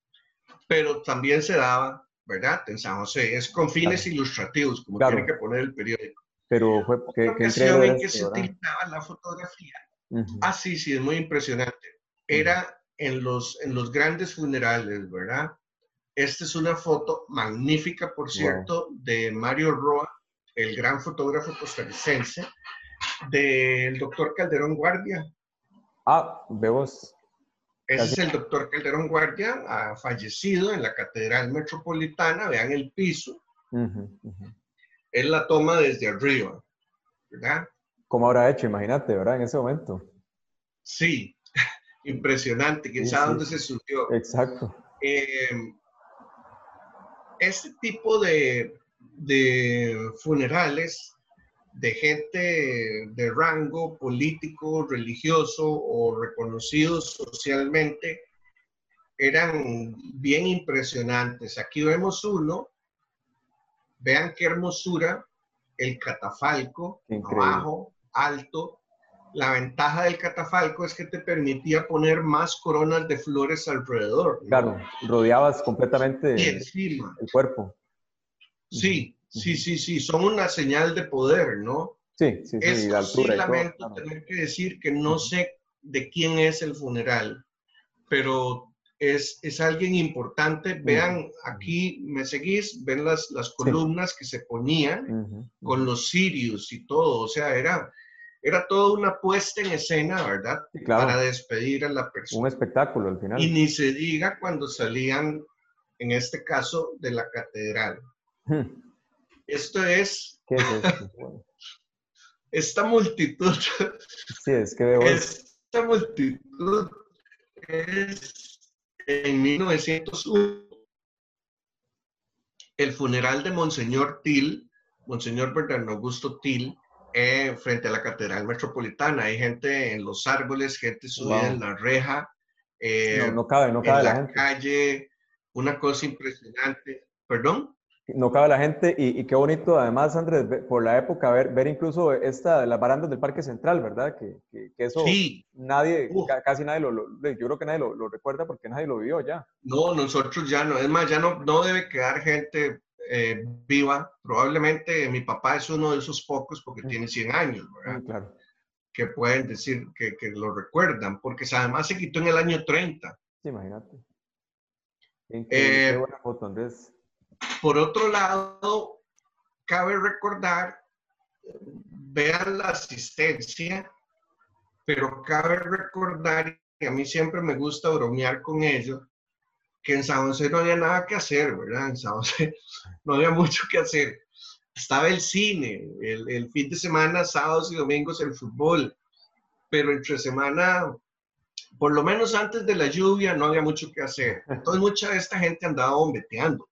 pero también se daba, ¿verdad? En San José. Es con fines ilustrativos, como tiene que poner el periódico. Pero fue que, en que se utilizaba la fotografía. Ah, sí, sí, es muy impresionante. Era en los, en los grandes funerales, ¿verdad? esta es una foto magnífica, por cierto, de Mario Roa, el gran fotógrafo costarricense, del doctor Calderón Guardia. Ah, vemos. Ese es el doctor Calderón Guardia, ha fallecido en la Catedral Metropolitana, vean el piso. Él la toma desde arriba, ¿verdad? ¿Cómo habrá hecho? Imagínate, ¿verdad? En ese momento. Sí, impresionante. ¿Quién sabe dónde se surgió? Exacto. Eh, este tipo de, funerales de gente de rango político, religioso o reconocido socialmente eran bien impresionantes. Aquí vemos uno, vean qué hermosura, el catafalco, abajo, alto. La ventaja del catafalco es que te permitía poner más coronas de flores alrededor. Claro, rodeabas completamente el cuerpo. Sí, sí, sí, sí, son una señal de poder, ¿no? Sí, sí, sí, la altura sí lamento tener que decir que no sé de quién es el funeral, pero es, es alguien importante. Vean, aquí me seguís, ven las, las columnas que se ponían con los sirios y todo, o sea, era, era toda una puesta en escena, ¿verdad? Para despedir a la persona. Un espectáculo al final. Y ni se diga cuando salían, en este caso, de la catedral. Esto es... ¿Qué es esto? esta multitud. Sí, es que veo... Esta multitud es en 1901 el funeral de Monseñor Til, Monseñor Bernardo Augusto Til, eh, frente a la Catedral Metropolitana. Hay gente en los árboles, gente subida en la reja. Eh, no, cabe, no cabe en la, calle, una cosa impresionante. ¿Perdón? No cabe la gente y, qué bonito además, Andrés, por la época, ver, ver incluso esta, las barandas del Parque Central, ¿verdad? Que, que, eso nadie, casi nadie lo, yo creo que nadie lo, recuerda porque nadie lo vio ya. No, nosotros ya no, es más, ya no, no debe quedar gente eh, viva. Probablemente mi papá es uno de esos pocos porque tiene 100 años, ¿verdad? Mm, claro. Que pueden decir que, que, lo recuerdan, porque además se quitó en el año 30. Sí, imagínate. Qué, qué buena foto, Andrés. Por otro lado, cabe recordar, vean la asistencia, pero cabe recordar, y a mí siempre me gusta bromear con ellos, que en San José no había nada que hacer, ¿verdad? En San José no había mucho que hacer. Estaba el cine, el, el fin de semana, sábados y domingos el fútbol, pero entre semana por lo menos antes de la lluvia no había mucho que hacer. Entonces mucha de esta gente andaba bombeteando.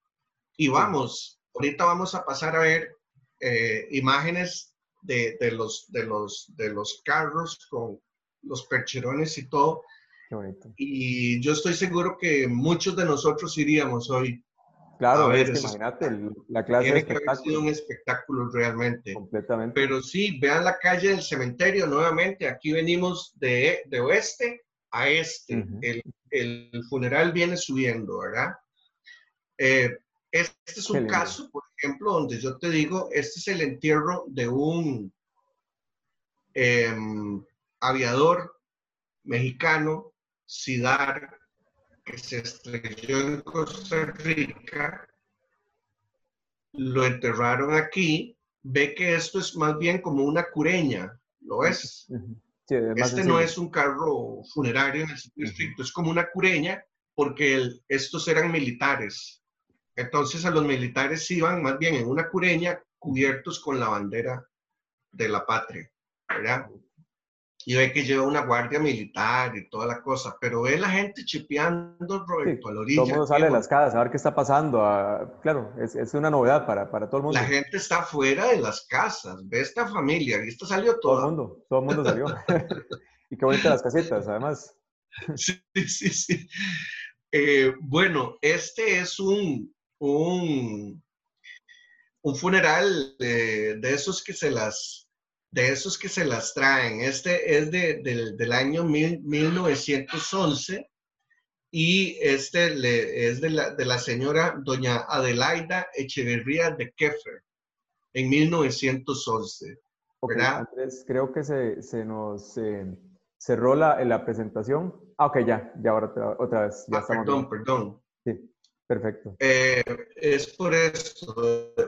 Y vamos, ahorita vamos a pasar a ver eh, imágenes de, de, los, de, los, de los carros con los percherones y todo. Qué bonito. Y yo estoy seguro que muchos de nosotros iríamos hoy. Claro, a ver, imagínate, la clase tiene que haber sido un espectáculo realmente. Completamente. Pero sí, vean la calle del cementerio nuevamente. Aquí venimos de, de oeste a este. el, el, funeral viene subiendo, ¿verdad? Eh, este es un caso, por ejemplo, donde yo te digo, este es el entierro de un em, aviador mexicano, Sidar, que se estrelló en Costa Rica, lo enterraron aquí, ve que esto es más bien como una cureña, ¿lo es? este no es un carro funerario en el sentido estricto, es como una cureña porque estos eran militares. Entonces a los militares iban más bien en una cureña cubiertos con la bandera de la patria, ¿verdad? Y ve que lleva una guardia militar y toda la cosa, pero ve la gente chipeando, Roberto, a la orilla. Todo el mundo sale de las casas a ver qué está pasando. claro, es, es, una novedad para, para todo el mundo. La gente está fuera de las casas, ve esta familia, y esto salió todo. Todo el mundo, todo el mundo salió. y qué bonitas las casitas, además. sí, sí, sí. Eh, bueno, este es un, un, un funeral de, esos que se las de esos que se las traen. Este es de, del año 1911 y este es de la, de la, señora doña Adelaida Echeverría de Keffer en 1911. creo que se, se nos eh, cerró la, la presentación. Ah, ok, ya, ya ahora otra, vez. Ya ah, perdón, perdón. Perfecto. Eh, es por esto,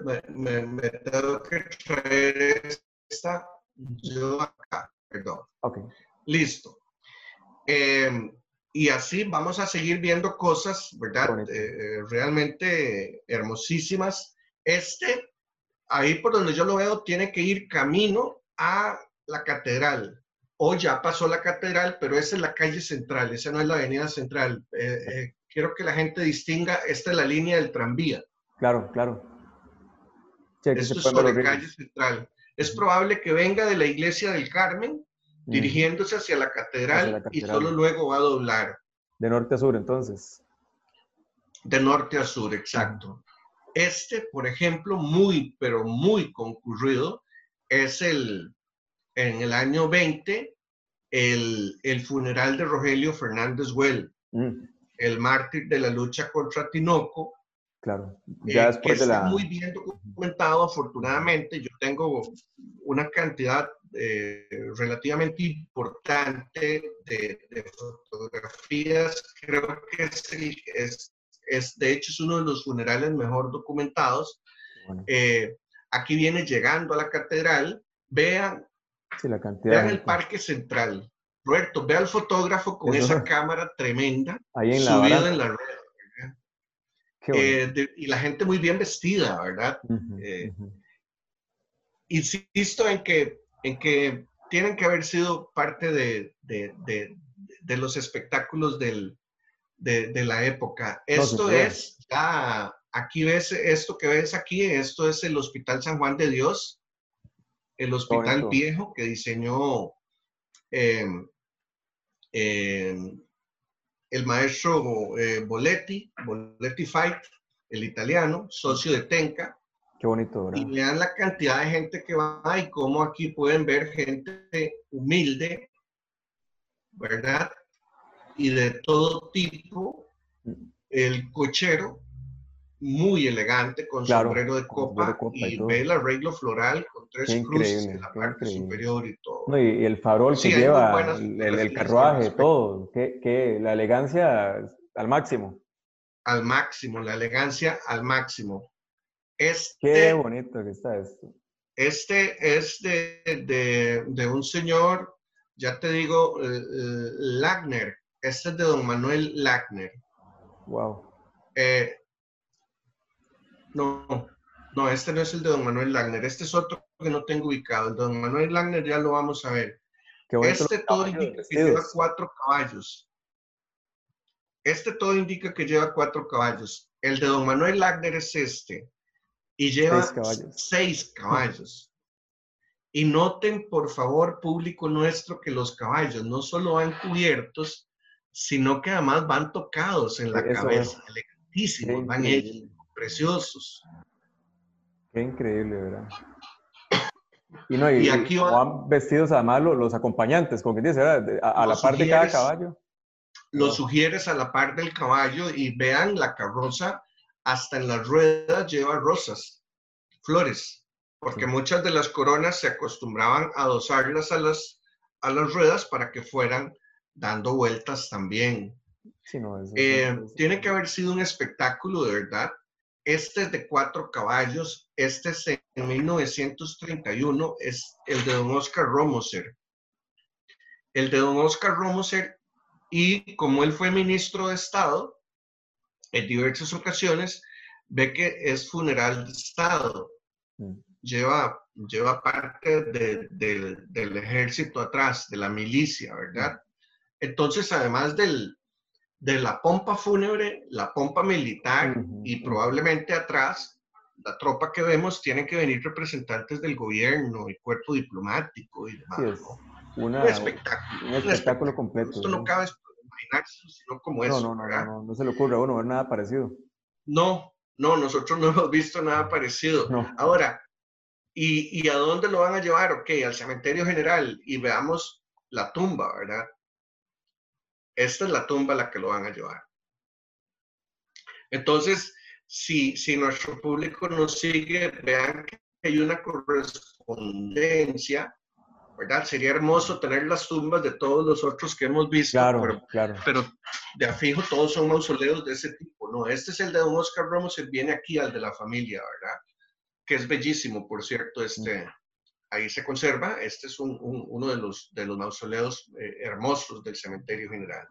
me, me, tengo que traer esta, yo acá, perdón. Ok. Listo. Eh, y así vamos a seguir viendo cosas, ¿verdad? Eh, realmente hermosísimas. Este, ahí por donde yo lo veo, tiene que ir camino a la catedral. O ya pasó la catedral, pero esa es la calle central, esa no es la avenida central. Eh, quiero que la gente distinga, esta es la línea del tranvía. Claro, claro. Esto es sobre calle central. Es probable que venga de la iglesia del Carmen, mm. dirigiéndose hacia la, catedral, y solo luego va a doblar. De norte a sur, entonces. De norte a sur, exacto. Este, por ejemplo, muy, pero muy concurrido, es el, en el año 20, el, el funeral de Rogelio Fernández Well. Mm el mártir de la lucha contra Tinoco. Claro, eh, ya después de la... Está muy bien documentado, afortunadamente. Yo tengo una cantidad eh, relativamente importante de, fotografías. Creo que es, es, de hecho, es uno de los funerales mejor documentados. Eh, aquí viene llegando a la catedral. Vean, la cantidad vean el parque central. Roberto, ve al fotógrafo con esa cámara tremenda ahí en la subida en la red. Eh, y la gente muy bien vestida, ¿verdad? Eh, insisto en que, en que tienen que haber sido parte de, de, de, los espectáculos del, de, la época. Esto es, ya, aquí ves, esto que ves aquí, esto es el Hospital San Juan de Dios, el hospital viejo que diseñó em, el maestro eh, Boletti, Boletti Fight, el italiano, socio de Tenca. Qué bonito, ¿verdad? Y vean la cantidad de gente que va y cómo aquí pueden ver gente humilde, ¿verdad? Y de todo tipo. El cochero, muy elegante, con sombrero de copa, y, ve el arreglo floral tres cruces en la parte superior y todo. y, el farol que lleva, el, carruaje, todo, que, la elegancia al máximo. Al máximo, la elegancia al máximo. Este, Qué bonito que está esto. Este es de, de, un señor, ya te digo, eh, eh, Lagner. Este es de don Manuel Lagner. Wow. Eh, no, no, este no es el de don Manuel Langner. Este es otro que no tengo ubicado. El don Manuel Langner ya lo vamos a ver. Este todo indica que lleva cuatro caballos. Este todo indica que lleva cuatro caballos. El de don Manuel Langner es este. Y lleva seis caballos. Y noten, por favor, público nuestro, que los caballos no solo van cubiertos, sino que además van tocados en la cabeza. Elegantísimos, van ellos preciosos. Qué increíble, ¿verdad? Y, no, y, aquí van vestidos además los, acompañantes, como que dice, A, la par de cada caballo. Lo sugieres a la par del caballo y vean la carroza, hasta en las ruedas lleva rosas, flores, porque muchas de las coronas se acostumbraban a adosarlas a las, a las ruedas para que fueran dando vueltas también. Eh, tiene que haber sido un espectáculo de verdad este es de cuatro caballos. Este es en 1931, es el de don Oscar Romoser. El de don Oscar Romoser, y como él fue ministro de Estado, en diversas ocasiones, ve que es funeral de Estado. Mm. Lleva, lleva parte del ejército atrás, de la milicia, ¿verdad? Entonces, además del, de la pompa fúnebre, la pompa militar y probablemente atrás, la tropa que vemos, tienen que venir representantes del gobierno, el cuerpo diplomático y demás. un espectáculo. Un espectáculo completo. Esto no cabe imaginarse, sino como eso. No, no, no, no, se le ocurre a uno ver nada parecido. No, no, nosotros no hemos visto nada parecido. Ahora, ¿y, ¿y a dónde lo van a llevar? Ok, al cementerio general y veamos la tumba, ¿verdad? Esta es la tumba a la que lo van a llevar. Entonces, si, si nuestro público nos sigue, vean que hay una correspondencia, ¿verdad? Sería hermoso tener las tumbas de todos los otros que hemos visto, claro, pero, claro. pero de afijo todos son mausoleos de ese tipo, no, este es el de don Oscar Ramos, él viene aquí al de la familia, ¿verdad? Que es bellísimo, por cierto, este, ahí se conserva, este es uno de los, de los mausoleos eh, hermosos del cementerio general.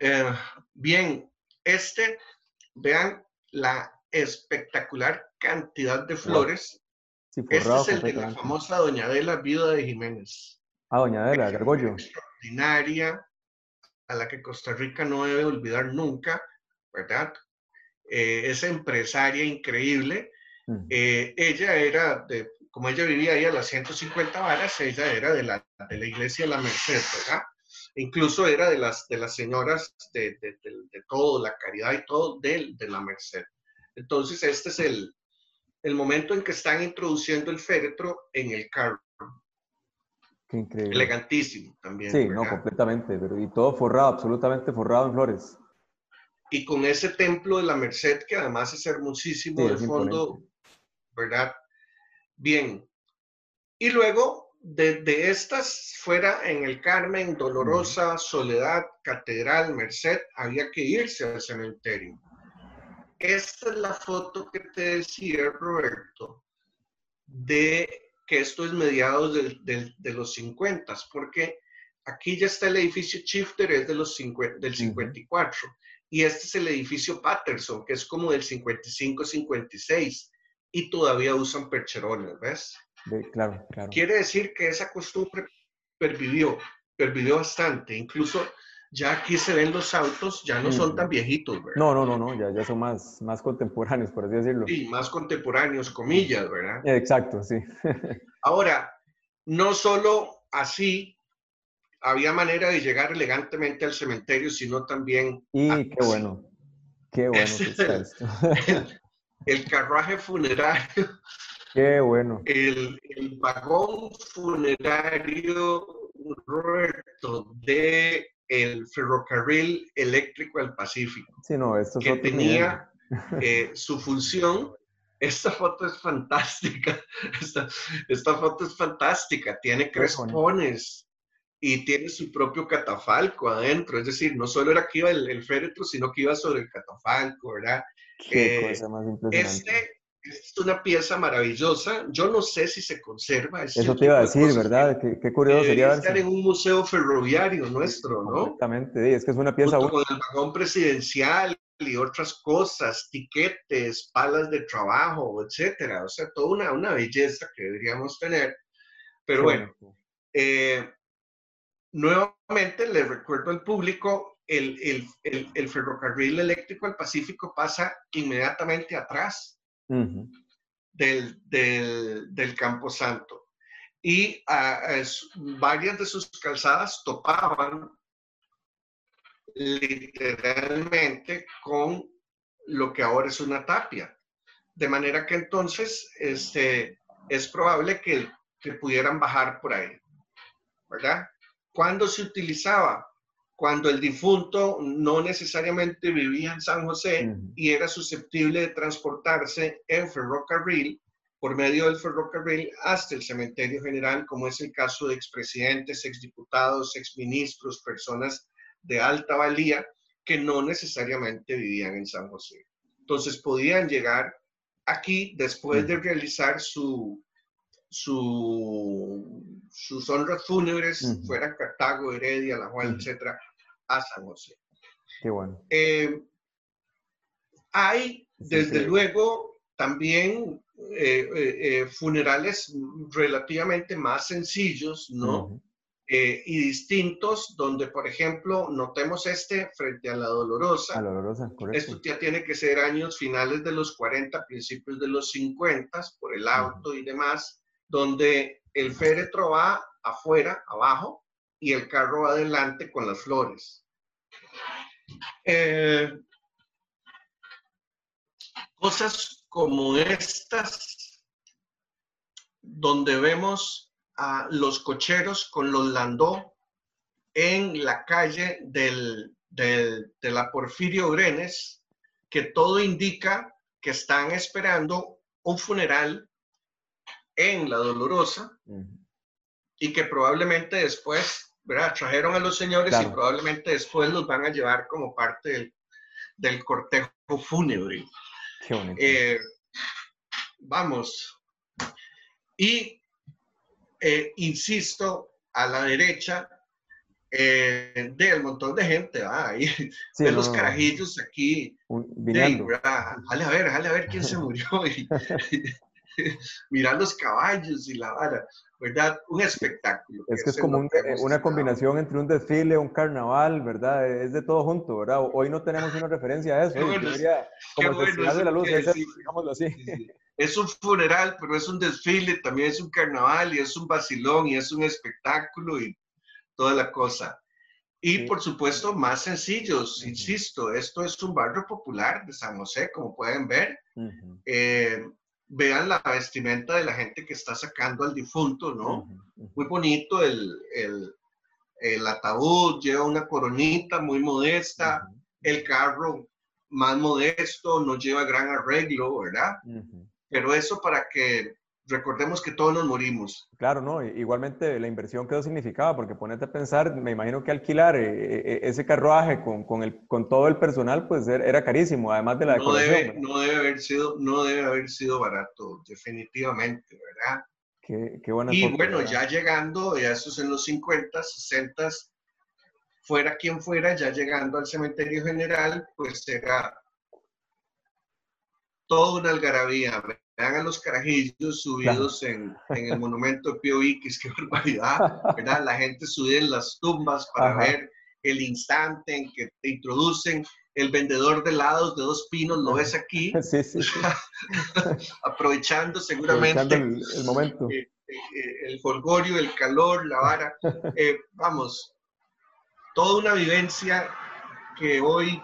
Eh, bien, este, vean la espectacular cantidad de flores. este es el de la famosa Doña Adela, viuda de Jiménez. Ah, Doña Adela, Gargollo. Extraordinaria, a la que Costa Rica no debe olvidar nunca, ¿verdad? Eh, esa empresaria increíble. Eh, ella era, de, como ella vivía ahí a las 150 varas, ella era de la, de la iglesia de la Merced, ¿verdad? Incluso era de las, de las señoras de, de, de todo, la caridad y todo, de, de la Merced. Entonces, este es el, el momento en que están introduciendo el féretro en el carro. Qué increíble. Elegantísimo también. Sí, no, completamente, pero y todo forrado, absolutamente forrado en flores. Y con ese templo de la Merced, que además es hermosísimo de fondo, ¿verdad? Bien. Y luego, de, estas, fuera en el Carmen, Dolorosa, Soledad, Catedral, Merced, había que irse al cementerio. Esta es la foto que te decía, Roberto, de que esto es mediados de los 50, porque aquí ya está el edificio Chifter, es de los del 54, y este es el edificio Patterson, que es como del 55-56, y todavía usan percherones, ¿ves? claro, claro. Quiere decir que esa costumbre pervivió, pervivió bastante, incluso ya aquí se ven los autos, ya no son tan viejitos, ¿verdad? No, no, no, no, ya, ya son más, más contemporáneos, por así decirlo. Sí, más contemporáneos, comillas, ¿verdad? Exacto, sí. Ahora, no solo así había manera de llegar elegantemente al cementerio, sino también... Y qué bueno, qué bueno que está el, esto. el, carruaje funerario. Qué bueno. El, el vagón funerario, Roberto, de el ferrocarril eléctrico al Pacífico, sí, no, esto que tenía eh, su función. Esta foto es fantástica, esta, esta, foto es fantástica, tiene crespones y tiene su propio catafalco adentro, es decir, no solo era que iba el, féretro, sino que iba sobre el catafalco, ¿verdad? Qué eh, cosa más impresionante. Este es una pieza maravillosa. Yo no sé si se conserva. Eso te iba a decir, ¿verdad? Qué, curioso sería estar en un museo ferroviario nuestro, ¿no? Exactamente, es que es una pieza Junto con el vagón presidencial y otras cosas, tiquetes, palas de trabajo, etcétera. O sea, toda una, una belleza que deberíamos tener. Pero bueno, eh, nuevamente le recuerdo al público, el, el, el, el ferrocarril eléctrico al Pacífico pasa inmediatamente atrás del, del, del, Campo Santo. Y uh, es, varias de sus calzadas topaban literalmente con lo que ahora es una tapia. De manera que entonces este, es probable que, que pudieran bajar por ahí. ¿Verdad? ¿Cuándo se utilizaba? Cuando el difunto no necesariamente vivía en San José y era susceptible de transportarse en ferrocarril por medio del ferrocarril hasta el cementerio general, como es el caso de expresidentes, exdiputados, exministros, personas de alta valía que no necesariamente vivían en San José. Entonces podían llegar aquí después de realizar su, su, sus honras fúnebres, fuera Cartago, Heredia, La Juan, etcétera, a San José. Qué bueno. Eh, hay, desde luego, también eh, eh, funerales relativamente más sencillos, ¿no? y distintos, donde, por ejemplo, notemos este frente a la dolorosa. A la dolorosa, correcto. Esto ya tiene que ser años finales de los 40, principios de los 50, por el auto y demás, donde el féretro va afuera, abajo, y el carro va adelante con las flores. Eh, cosas como estas, donde vemos a los cocheros con los landó en la calle del, de la Porfirio Grenes, que todo indica que están esperando un funeral en la Dolorosa y que probablemente después, ¿verdad? Trajeron a los señores y probablemente después los van a llevar como parte del cortejo fúnebre. Eh, vamos. Y eh, insisto, a la derecha eh, del montón de gente, ahí, de los carajillos aquí. De, jale a ver, jale a ver quién se murió. Y, mirar los caballos y la vara, ¿verdad? Un espectáculo. Es que es como una combinación entre un desfile, un carnaval, ¿verdad? Es de todo junto, ¿verdad? Hoy no tenemos una referencia a eso. como de la Luz, digámoslo así. Es un funeral, pero es un desfile, también es un carnaval y es un vacilón y es un espectáculo y toda la cosa. Y por supuesto, más sencillos, insisto, esto es un barrio popular de San José, como pueden ver vean la vestimenta de la gente que está sacando al difunto, ¿no? Muy bonito el, el, el, ataúd, lleva una coronita muy modesta, el carro más modesto, no lleva gran arreglo, ¿verdad? Pero eso para que recordemos que todos nos morimos. Claro, ¿no? Igualmente la inversión quedó significaba, porque ponete a pensar, me imagino que alquilar eh, eh, eh, ese carruaje con, con, el, con todo el personal, pues era carísimo, además de la no Debe, no debe, haber sido, no debe haber sido barato, definitivamente, ¿verdad? Qué, qué buena Y bueno, ya llegando, ya eso es en los 50, 60, fuera quien fuera, ya llegando al cementerio general, pues era toda una algarabía, vean a los carajillos subidos en, en, el monumento de Pío Iquis, qué barbaridad, ¿verdad? La gente subida en las tumbas para ver el instante en que te introducen el vendedor de helados de dos pinos, lo ves aquí, sí, sí, aprovechando seguramente el, momento. Eh, eh, el folgorio, el calor, la vara. Eh, vamos, toda una vivencia que hoy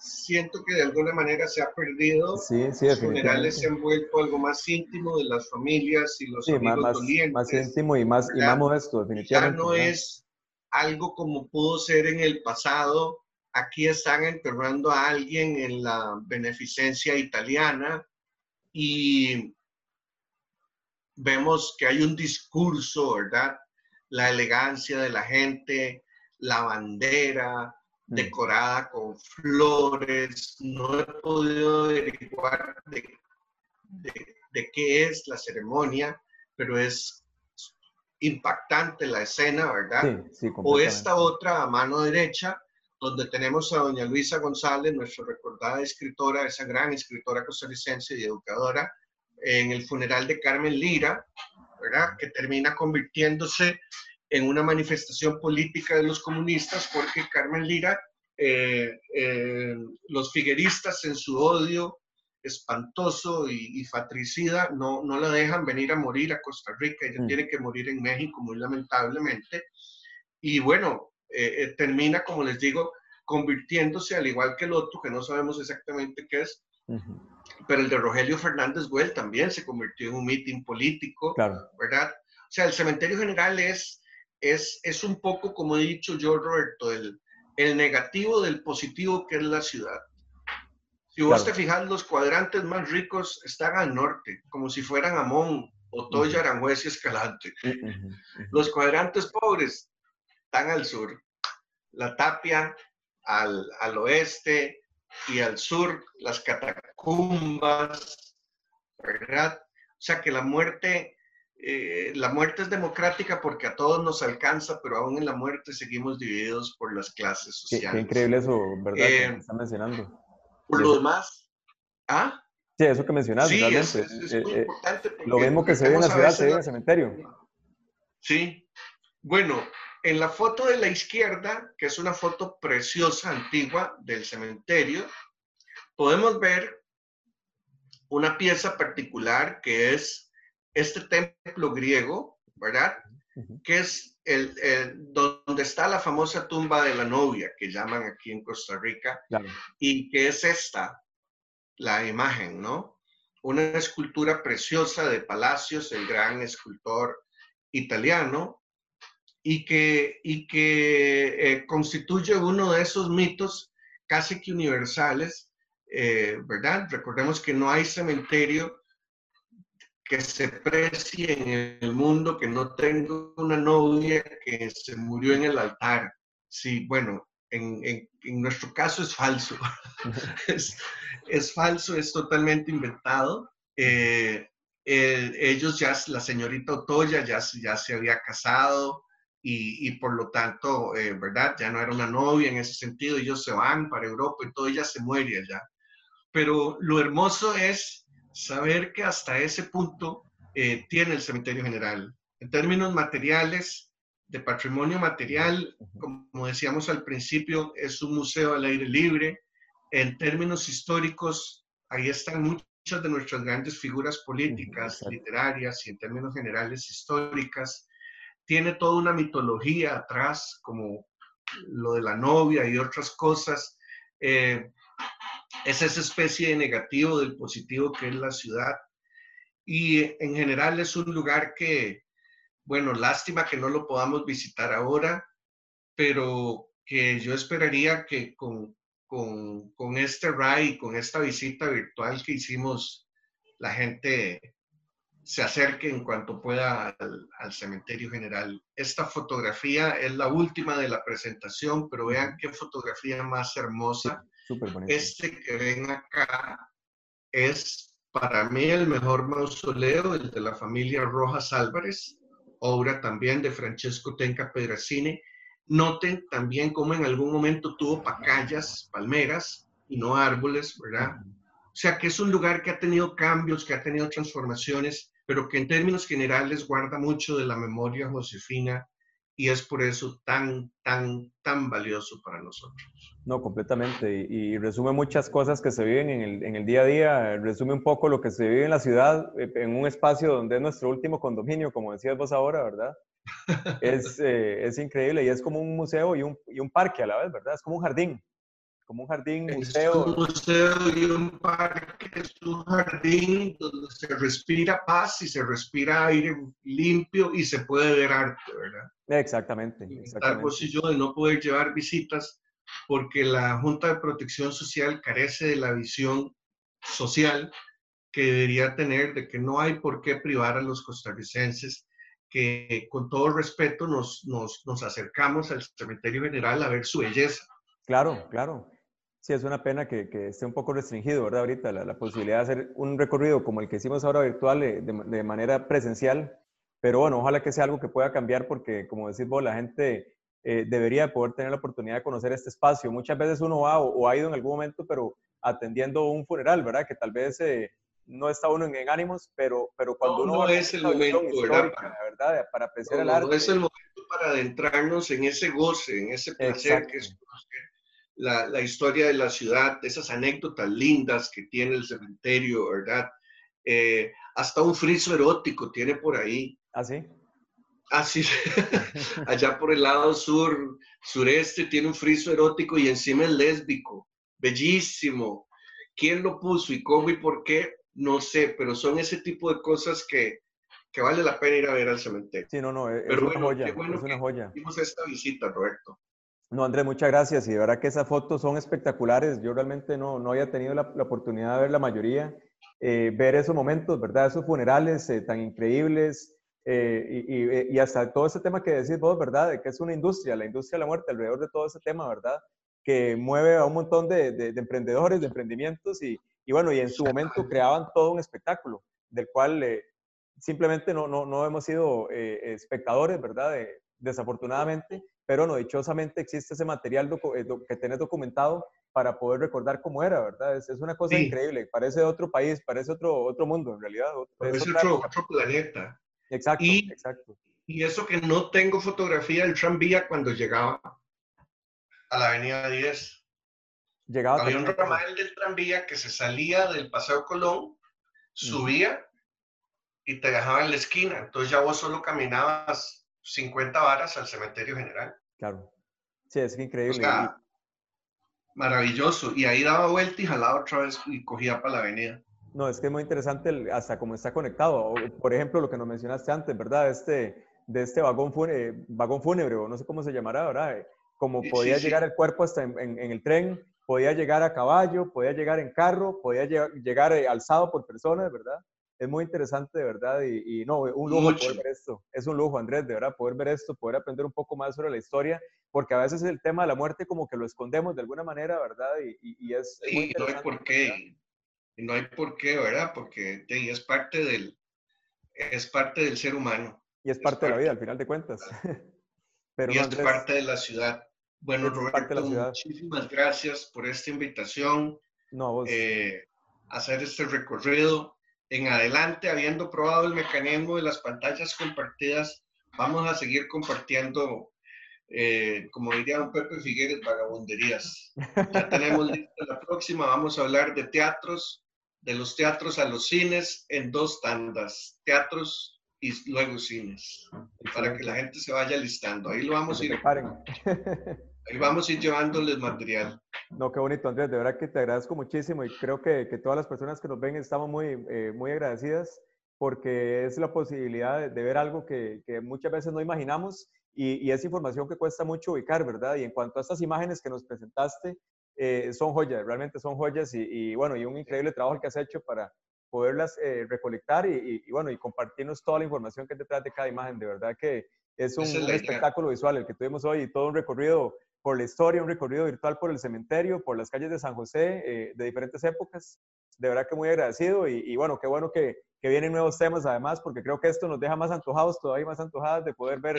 siento que de alguna manera se ha perdido. Sí, sí, Los funerales se han vuelto algo más íntimo de las familias y los amigos más, dolientes. Más íntimo y más, y más modesto, definitivamente. Ya no es algo como pudo ser en el pasado. Aquí están enterrando a alguien en la beneficencia italiana y vemos que hay un discurso, ¿verdad? La elegancia de la gente, la bandera. Decorada con flores. No he podido averiguar de, de, qué es la ceremonia, pero es impactante la escena, ¿verdad? Sí, o esta otra a mano derecha, donde tenemos a doña Luisa González, nuestra recordada escritora, esa gran escritora costarricense y educadora, en el funeral de Carmen Lira, ¿verdad? Que termina convirtiéndose en una manifestación política de los comunistas porque Carmen Lira, eh, eh, los figueristas en su odio espantoso y, fatricida no, no la dejan venir a morir a Costa Rica, ella mm. tiene que morir en México muy lamentablemente. Y bueno, eh, termina, como les digo, convirtiéndose al igual que el otro, que no sabemos exactamente qué es, pero el de Rogelio Fernández Güell también se convirtió en un mitin político, ¿verdad? O sea, el cementerio general es es, un poco, como he dicho yo, Roberto, el, el negativo del positivo que es la ciudad. Si vos te fijas, los cuadrantes más ricos están al norte, como si fueran Amón, Otoya, uh Aranjuez y Escalante. Los cuadrantes pobres están al sur. La Tapia al, al oeste y al sur, las catacumbas, ¿verdad? O sea que la muerte eh, la muerte es democrática porque a todos nos alcanza, pero aún en la muerte seguimos divididos por las clases sociales. Qué, increíble eso, ¿verdad? que eh, está mencionando. Por lo demás, ¿ah? Sí, eso que mencionaste, sí. Es, es muy eh, importante lo mismo que se ve en la ciudad, se ve en el cementerio. Sí. Bueno, en la foto de la izquierda, que es una foto preciosa, antigua del cementerio, podemos ver una pieza particular que es este templo griego, ¿verdad? Que es el, donde está la famosa tumba de la novia, que llaman aquí en Costa Rica, y que es esta, la imagen, ¿no? Una escultura preciosa de Palacios, el gran escultor italiano, y que, y que eh, constituye uno de esos mitos casi que universales, eh, ¿verdad? Recordemos que no hay cementerio que se precie en el mundo, que no tengo una novia que se murió en el altar. Sí, bueno, En, en, nuestro caso es falso. es, es, falso, es totalmente inventado. Eh, ellos ya, la señorita Otoya ya, ya se había casado y, y por lo tanto, eh, ¿verdad? Ya no era una novia en ese sentido, ellos se van para Europa y todo, ella se muere allá. Pero lo hermoso es saber que hasta ese punto eh, tiene el cementerio general. En términos materiales, de patrimonio material, como decíamos al principio, es un museo al aire libre. En términos históricos, ahí están muchas de nuestras grandes figuras políticas, literarias y en términos generales históricas. Tiene toda una mitología atrás, como lo de la novia y otras cosas. Eh, es esa especie de negativo del positivo que es la ciudad. Y en general es un lugar que, bueno, lástima que no lo podamos visitar ahora, pero que yo esperaría que con, con, con este RAI, con esta visita virtual que hicimos, la gente se acerque en cuanto pueda al, al, cementerio general. Esta fotografía es la última de la presentación, pero vean qué fotografía más hermosa. Este que ven acá es para mí el mejor mausoleo, el de la familia Rojas Álvarez, obra también de Francesco Tenca Pedracini. Noten también cómo en algún momento tuvo pacayas, palmeras y no árboles, ¿verdad? O sea que es un lugar que ha tenido cambios, que ha tenido transformaciones, pero que en términos generales guarda mucho de la memoria josefina y es por eso tan, tan, tan valioso para nosotros. No, completamente. Y, resume muchas cosas que se viven en el, en el, día a día. Resume un poco lo que se vive en la ciudad, eh, en un espacio donde es nuestro último condominio, como decías vos ahora, ¿verdad? es, eh, es increíble y es como un museo y un, y un parque a la vez, ¿verdad? Es como un jardín como un jardín, museo. Es un museo y un parque, es un jardín donde se respira paz y se respira aire limpio y se puede ver arte, ¿verdad? Exactamente. exactamente. Vos y yo de no poder llevar visitas porque la Junta de Protección Social carece de la visión social que debería tener de que no hay por qué privar a los costarricenses que con todo respeto nos, nos, nos acercamos al cementerio general a ver su belleza. Claro, claro. Sí, es una pena que, esté un poco restringido, ¿verdad? Ahorita la, posibilidad de hacer un recorrido como el que hicimos ahora virtual eh, de, manera presencial, pero bueno, ojalá que sea algo que pueda cambiar porque, como decís vos, la gente eh, debería poder tener la oportunidad de conocer este espacio. Muchas veces uno va o, ha ido en algún momento, pero atendiendo un funeral, ¿verdad? Que tal vez eh, no está uno en, ánimos, pero, pero cuando uno... No es el momento, ¿verdad? ¿verdad? Para apreciar el arte. No es el momento para adentrarnos en ese goce, en ese placer que es la, historia de la ciudad, esas anécdotas lindas que tiene el cementerio, ¿verdad? Eh, hasta un friso erótico tiene por ahí. ¿Ah, sí? Así, allá por el lado sur, sureste, tiene un friso erótico y encima es lésbico. Bellísimo. ¿Quién lo puso y cómo y por qué? No sé, pero son ese tipo de cosas que, que vale la pena ir a ver al cementerio. Sí, no, no, es, una joya. es una joya. Hicimos esta visita, Roberto. No, Andrés, muchas gracias. Y de verdad que esas fotos son espectaculares. Yo realmente no, no había tenido la, oportunidad de ver la mayoría. Eh, ver esos momentos, ¿verdad? Esos funerales eh, tan increíbles. Eh, y, y, hasta todo ese tema que decís vos, ¿verdad? De que es una industria, la industria de la muerte, alrededor de todo ese tema, ¿verdad? Que mueve a un montón de, de, emprendedores, de emprendimientos y, y, bueno, y en su momento creaban todo un espectáculo, del cual simplemente no, no, no, hemos sido espectadores, ¿verdad? desafortunadamente, pero no, dichosamente existe ese material eh, que tenés documentado para poder recordar cómo era, ¿verdad? Es, es una cosa increíble, parece otro país, parece otro, otro mundo en realidad. Es otro, otro, planeta. Exacto, y, exacto. Y eso que no tengo fotografía del tranvía cuando llegaba a la avenida 10. Llegaba Había un ramal del tranvía que se salía del Paseo Colón, subía y te dejaba en la esquina. Entonces ya vos solo caminabas 50 varas al cementerio general. Claro. Sí, es increíble. maravilloso. Y ahí daba vuelta y jalaba otra vez y cogía para la avenida. No, es que es muy interesante hasta cómo está conectado. Por ejemplo, lo que nos mencionaste antes, ¿verdad? Este, de este vagón, fúnebre, vagón fúnebre, o no sé cómo se llamará, ¿verdad? Como podía llegar el cuerpo hasta en, el tren, podía llegar a caballo, podía llegar en carro, podía llegar, eh, alzado por personas, ¿verdad? Es muy interesante de verdad y, no, un lujo poder ver esto. Es un lujo, Andrés, de verdad, poder ver esto, poder aprender un poco más sobre la historia, porque a veces el tema de la muerte como que lo escondemos de alguna manera, ¿verdad? Y, es... Sí, no hay por qué, no hay por qué, ¿verdad? Porque es parte del, es parte del ser humano. Y es parte, de la vida, al final de cuentas. Pero y es parte de la ciudad. Bueno, Roberto, muchísimas gracias por esta invitación. No, vos. Eh, hacer este recorrido. En adelante, habiendo probado el mecanismo de las pantallas compartidas, vamos a seguir compartiendo, eh, como diría un Pepe Figueres, vagabunderías. Ya tenemos lista la próxima, vamos a hablar de teatros, de los teatros a los cines en dos tandas, teatros y luego cines, para que la gente se vaya listando. Ahí lo vamos a ir. Ahí vamos a ir llevándoles material. No, qué bonito, Andrés. De verdad que te agradezco muchísimo y creo que, que todas las personas que nos ven estamos muy, eh, muy agradecidas porque es la posibilidad de, ver algo que, que, muchas veces no imaginamos y, y, es información que cuesta mucho ubicar, ¿verdad? Y en cuanto a estas imágenes que nos presentaste, eh, son joyas, realmente son joyas y, bueno, y un increíble trabajo que has hecho para poderlas eh, recolectar y, bueno, y compartirnos toda la información que hay detrás de cada imagen. De verdad que es un, espectáculo visual el que tuvimos hoy y todo un recorrido por la historia, un recorrido virtual por el cementerio, por las calles de San José eh, de diferentes épocas. De verdad que muy agradecido y, bueno, qué bueno que, que, vienen nuevos temas además, porque creo que esto nos deja más antojados, todavía más antojadas de poder ver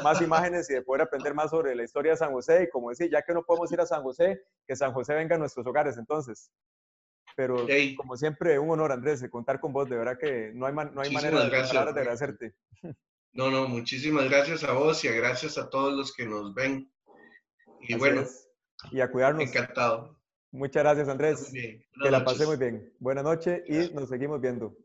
más imágenes y de poder aprender más sobre la historia de San José. Y como decía, ya que no podemos ir a San José, que San José venga a nuestros hogares entonces. Pero como siempre, un honor, Andrés, de contar con vos. De verdad que no hay, no hay manera de, de agradecerte. No, no, muchísimas gracias a vos y gracias a todos los que nos ven y bueno. Y a cuidarnos. Encantado. Muchas gracias, Andrés. Que la pasé muy bien. Buenas noches y nos seguimos viendo.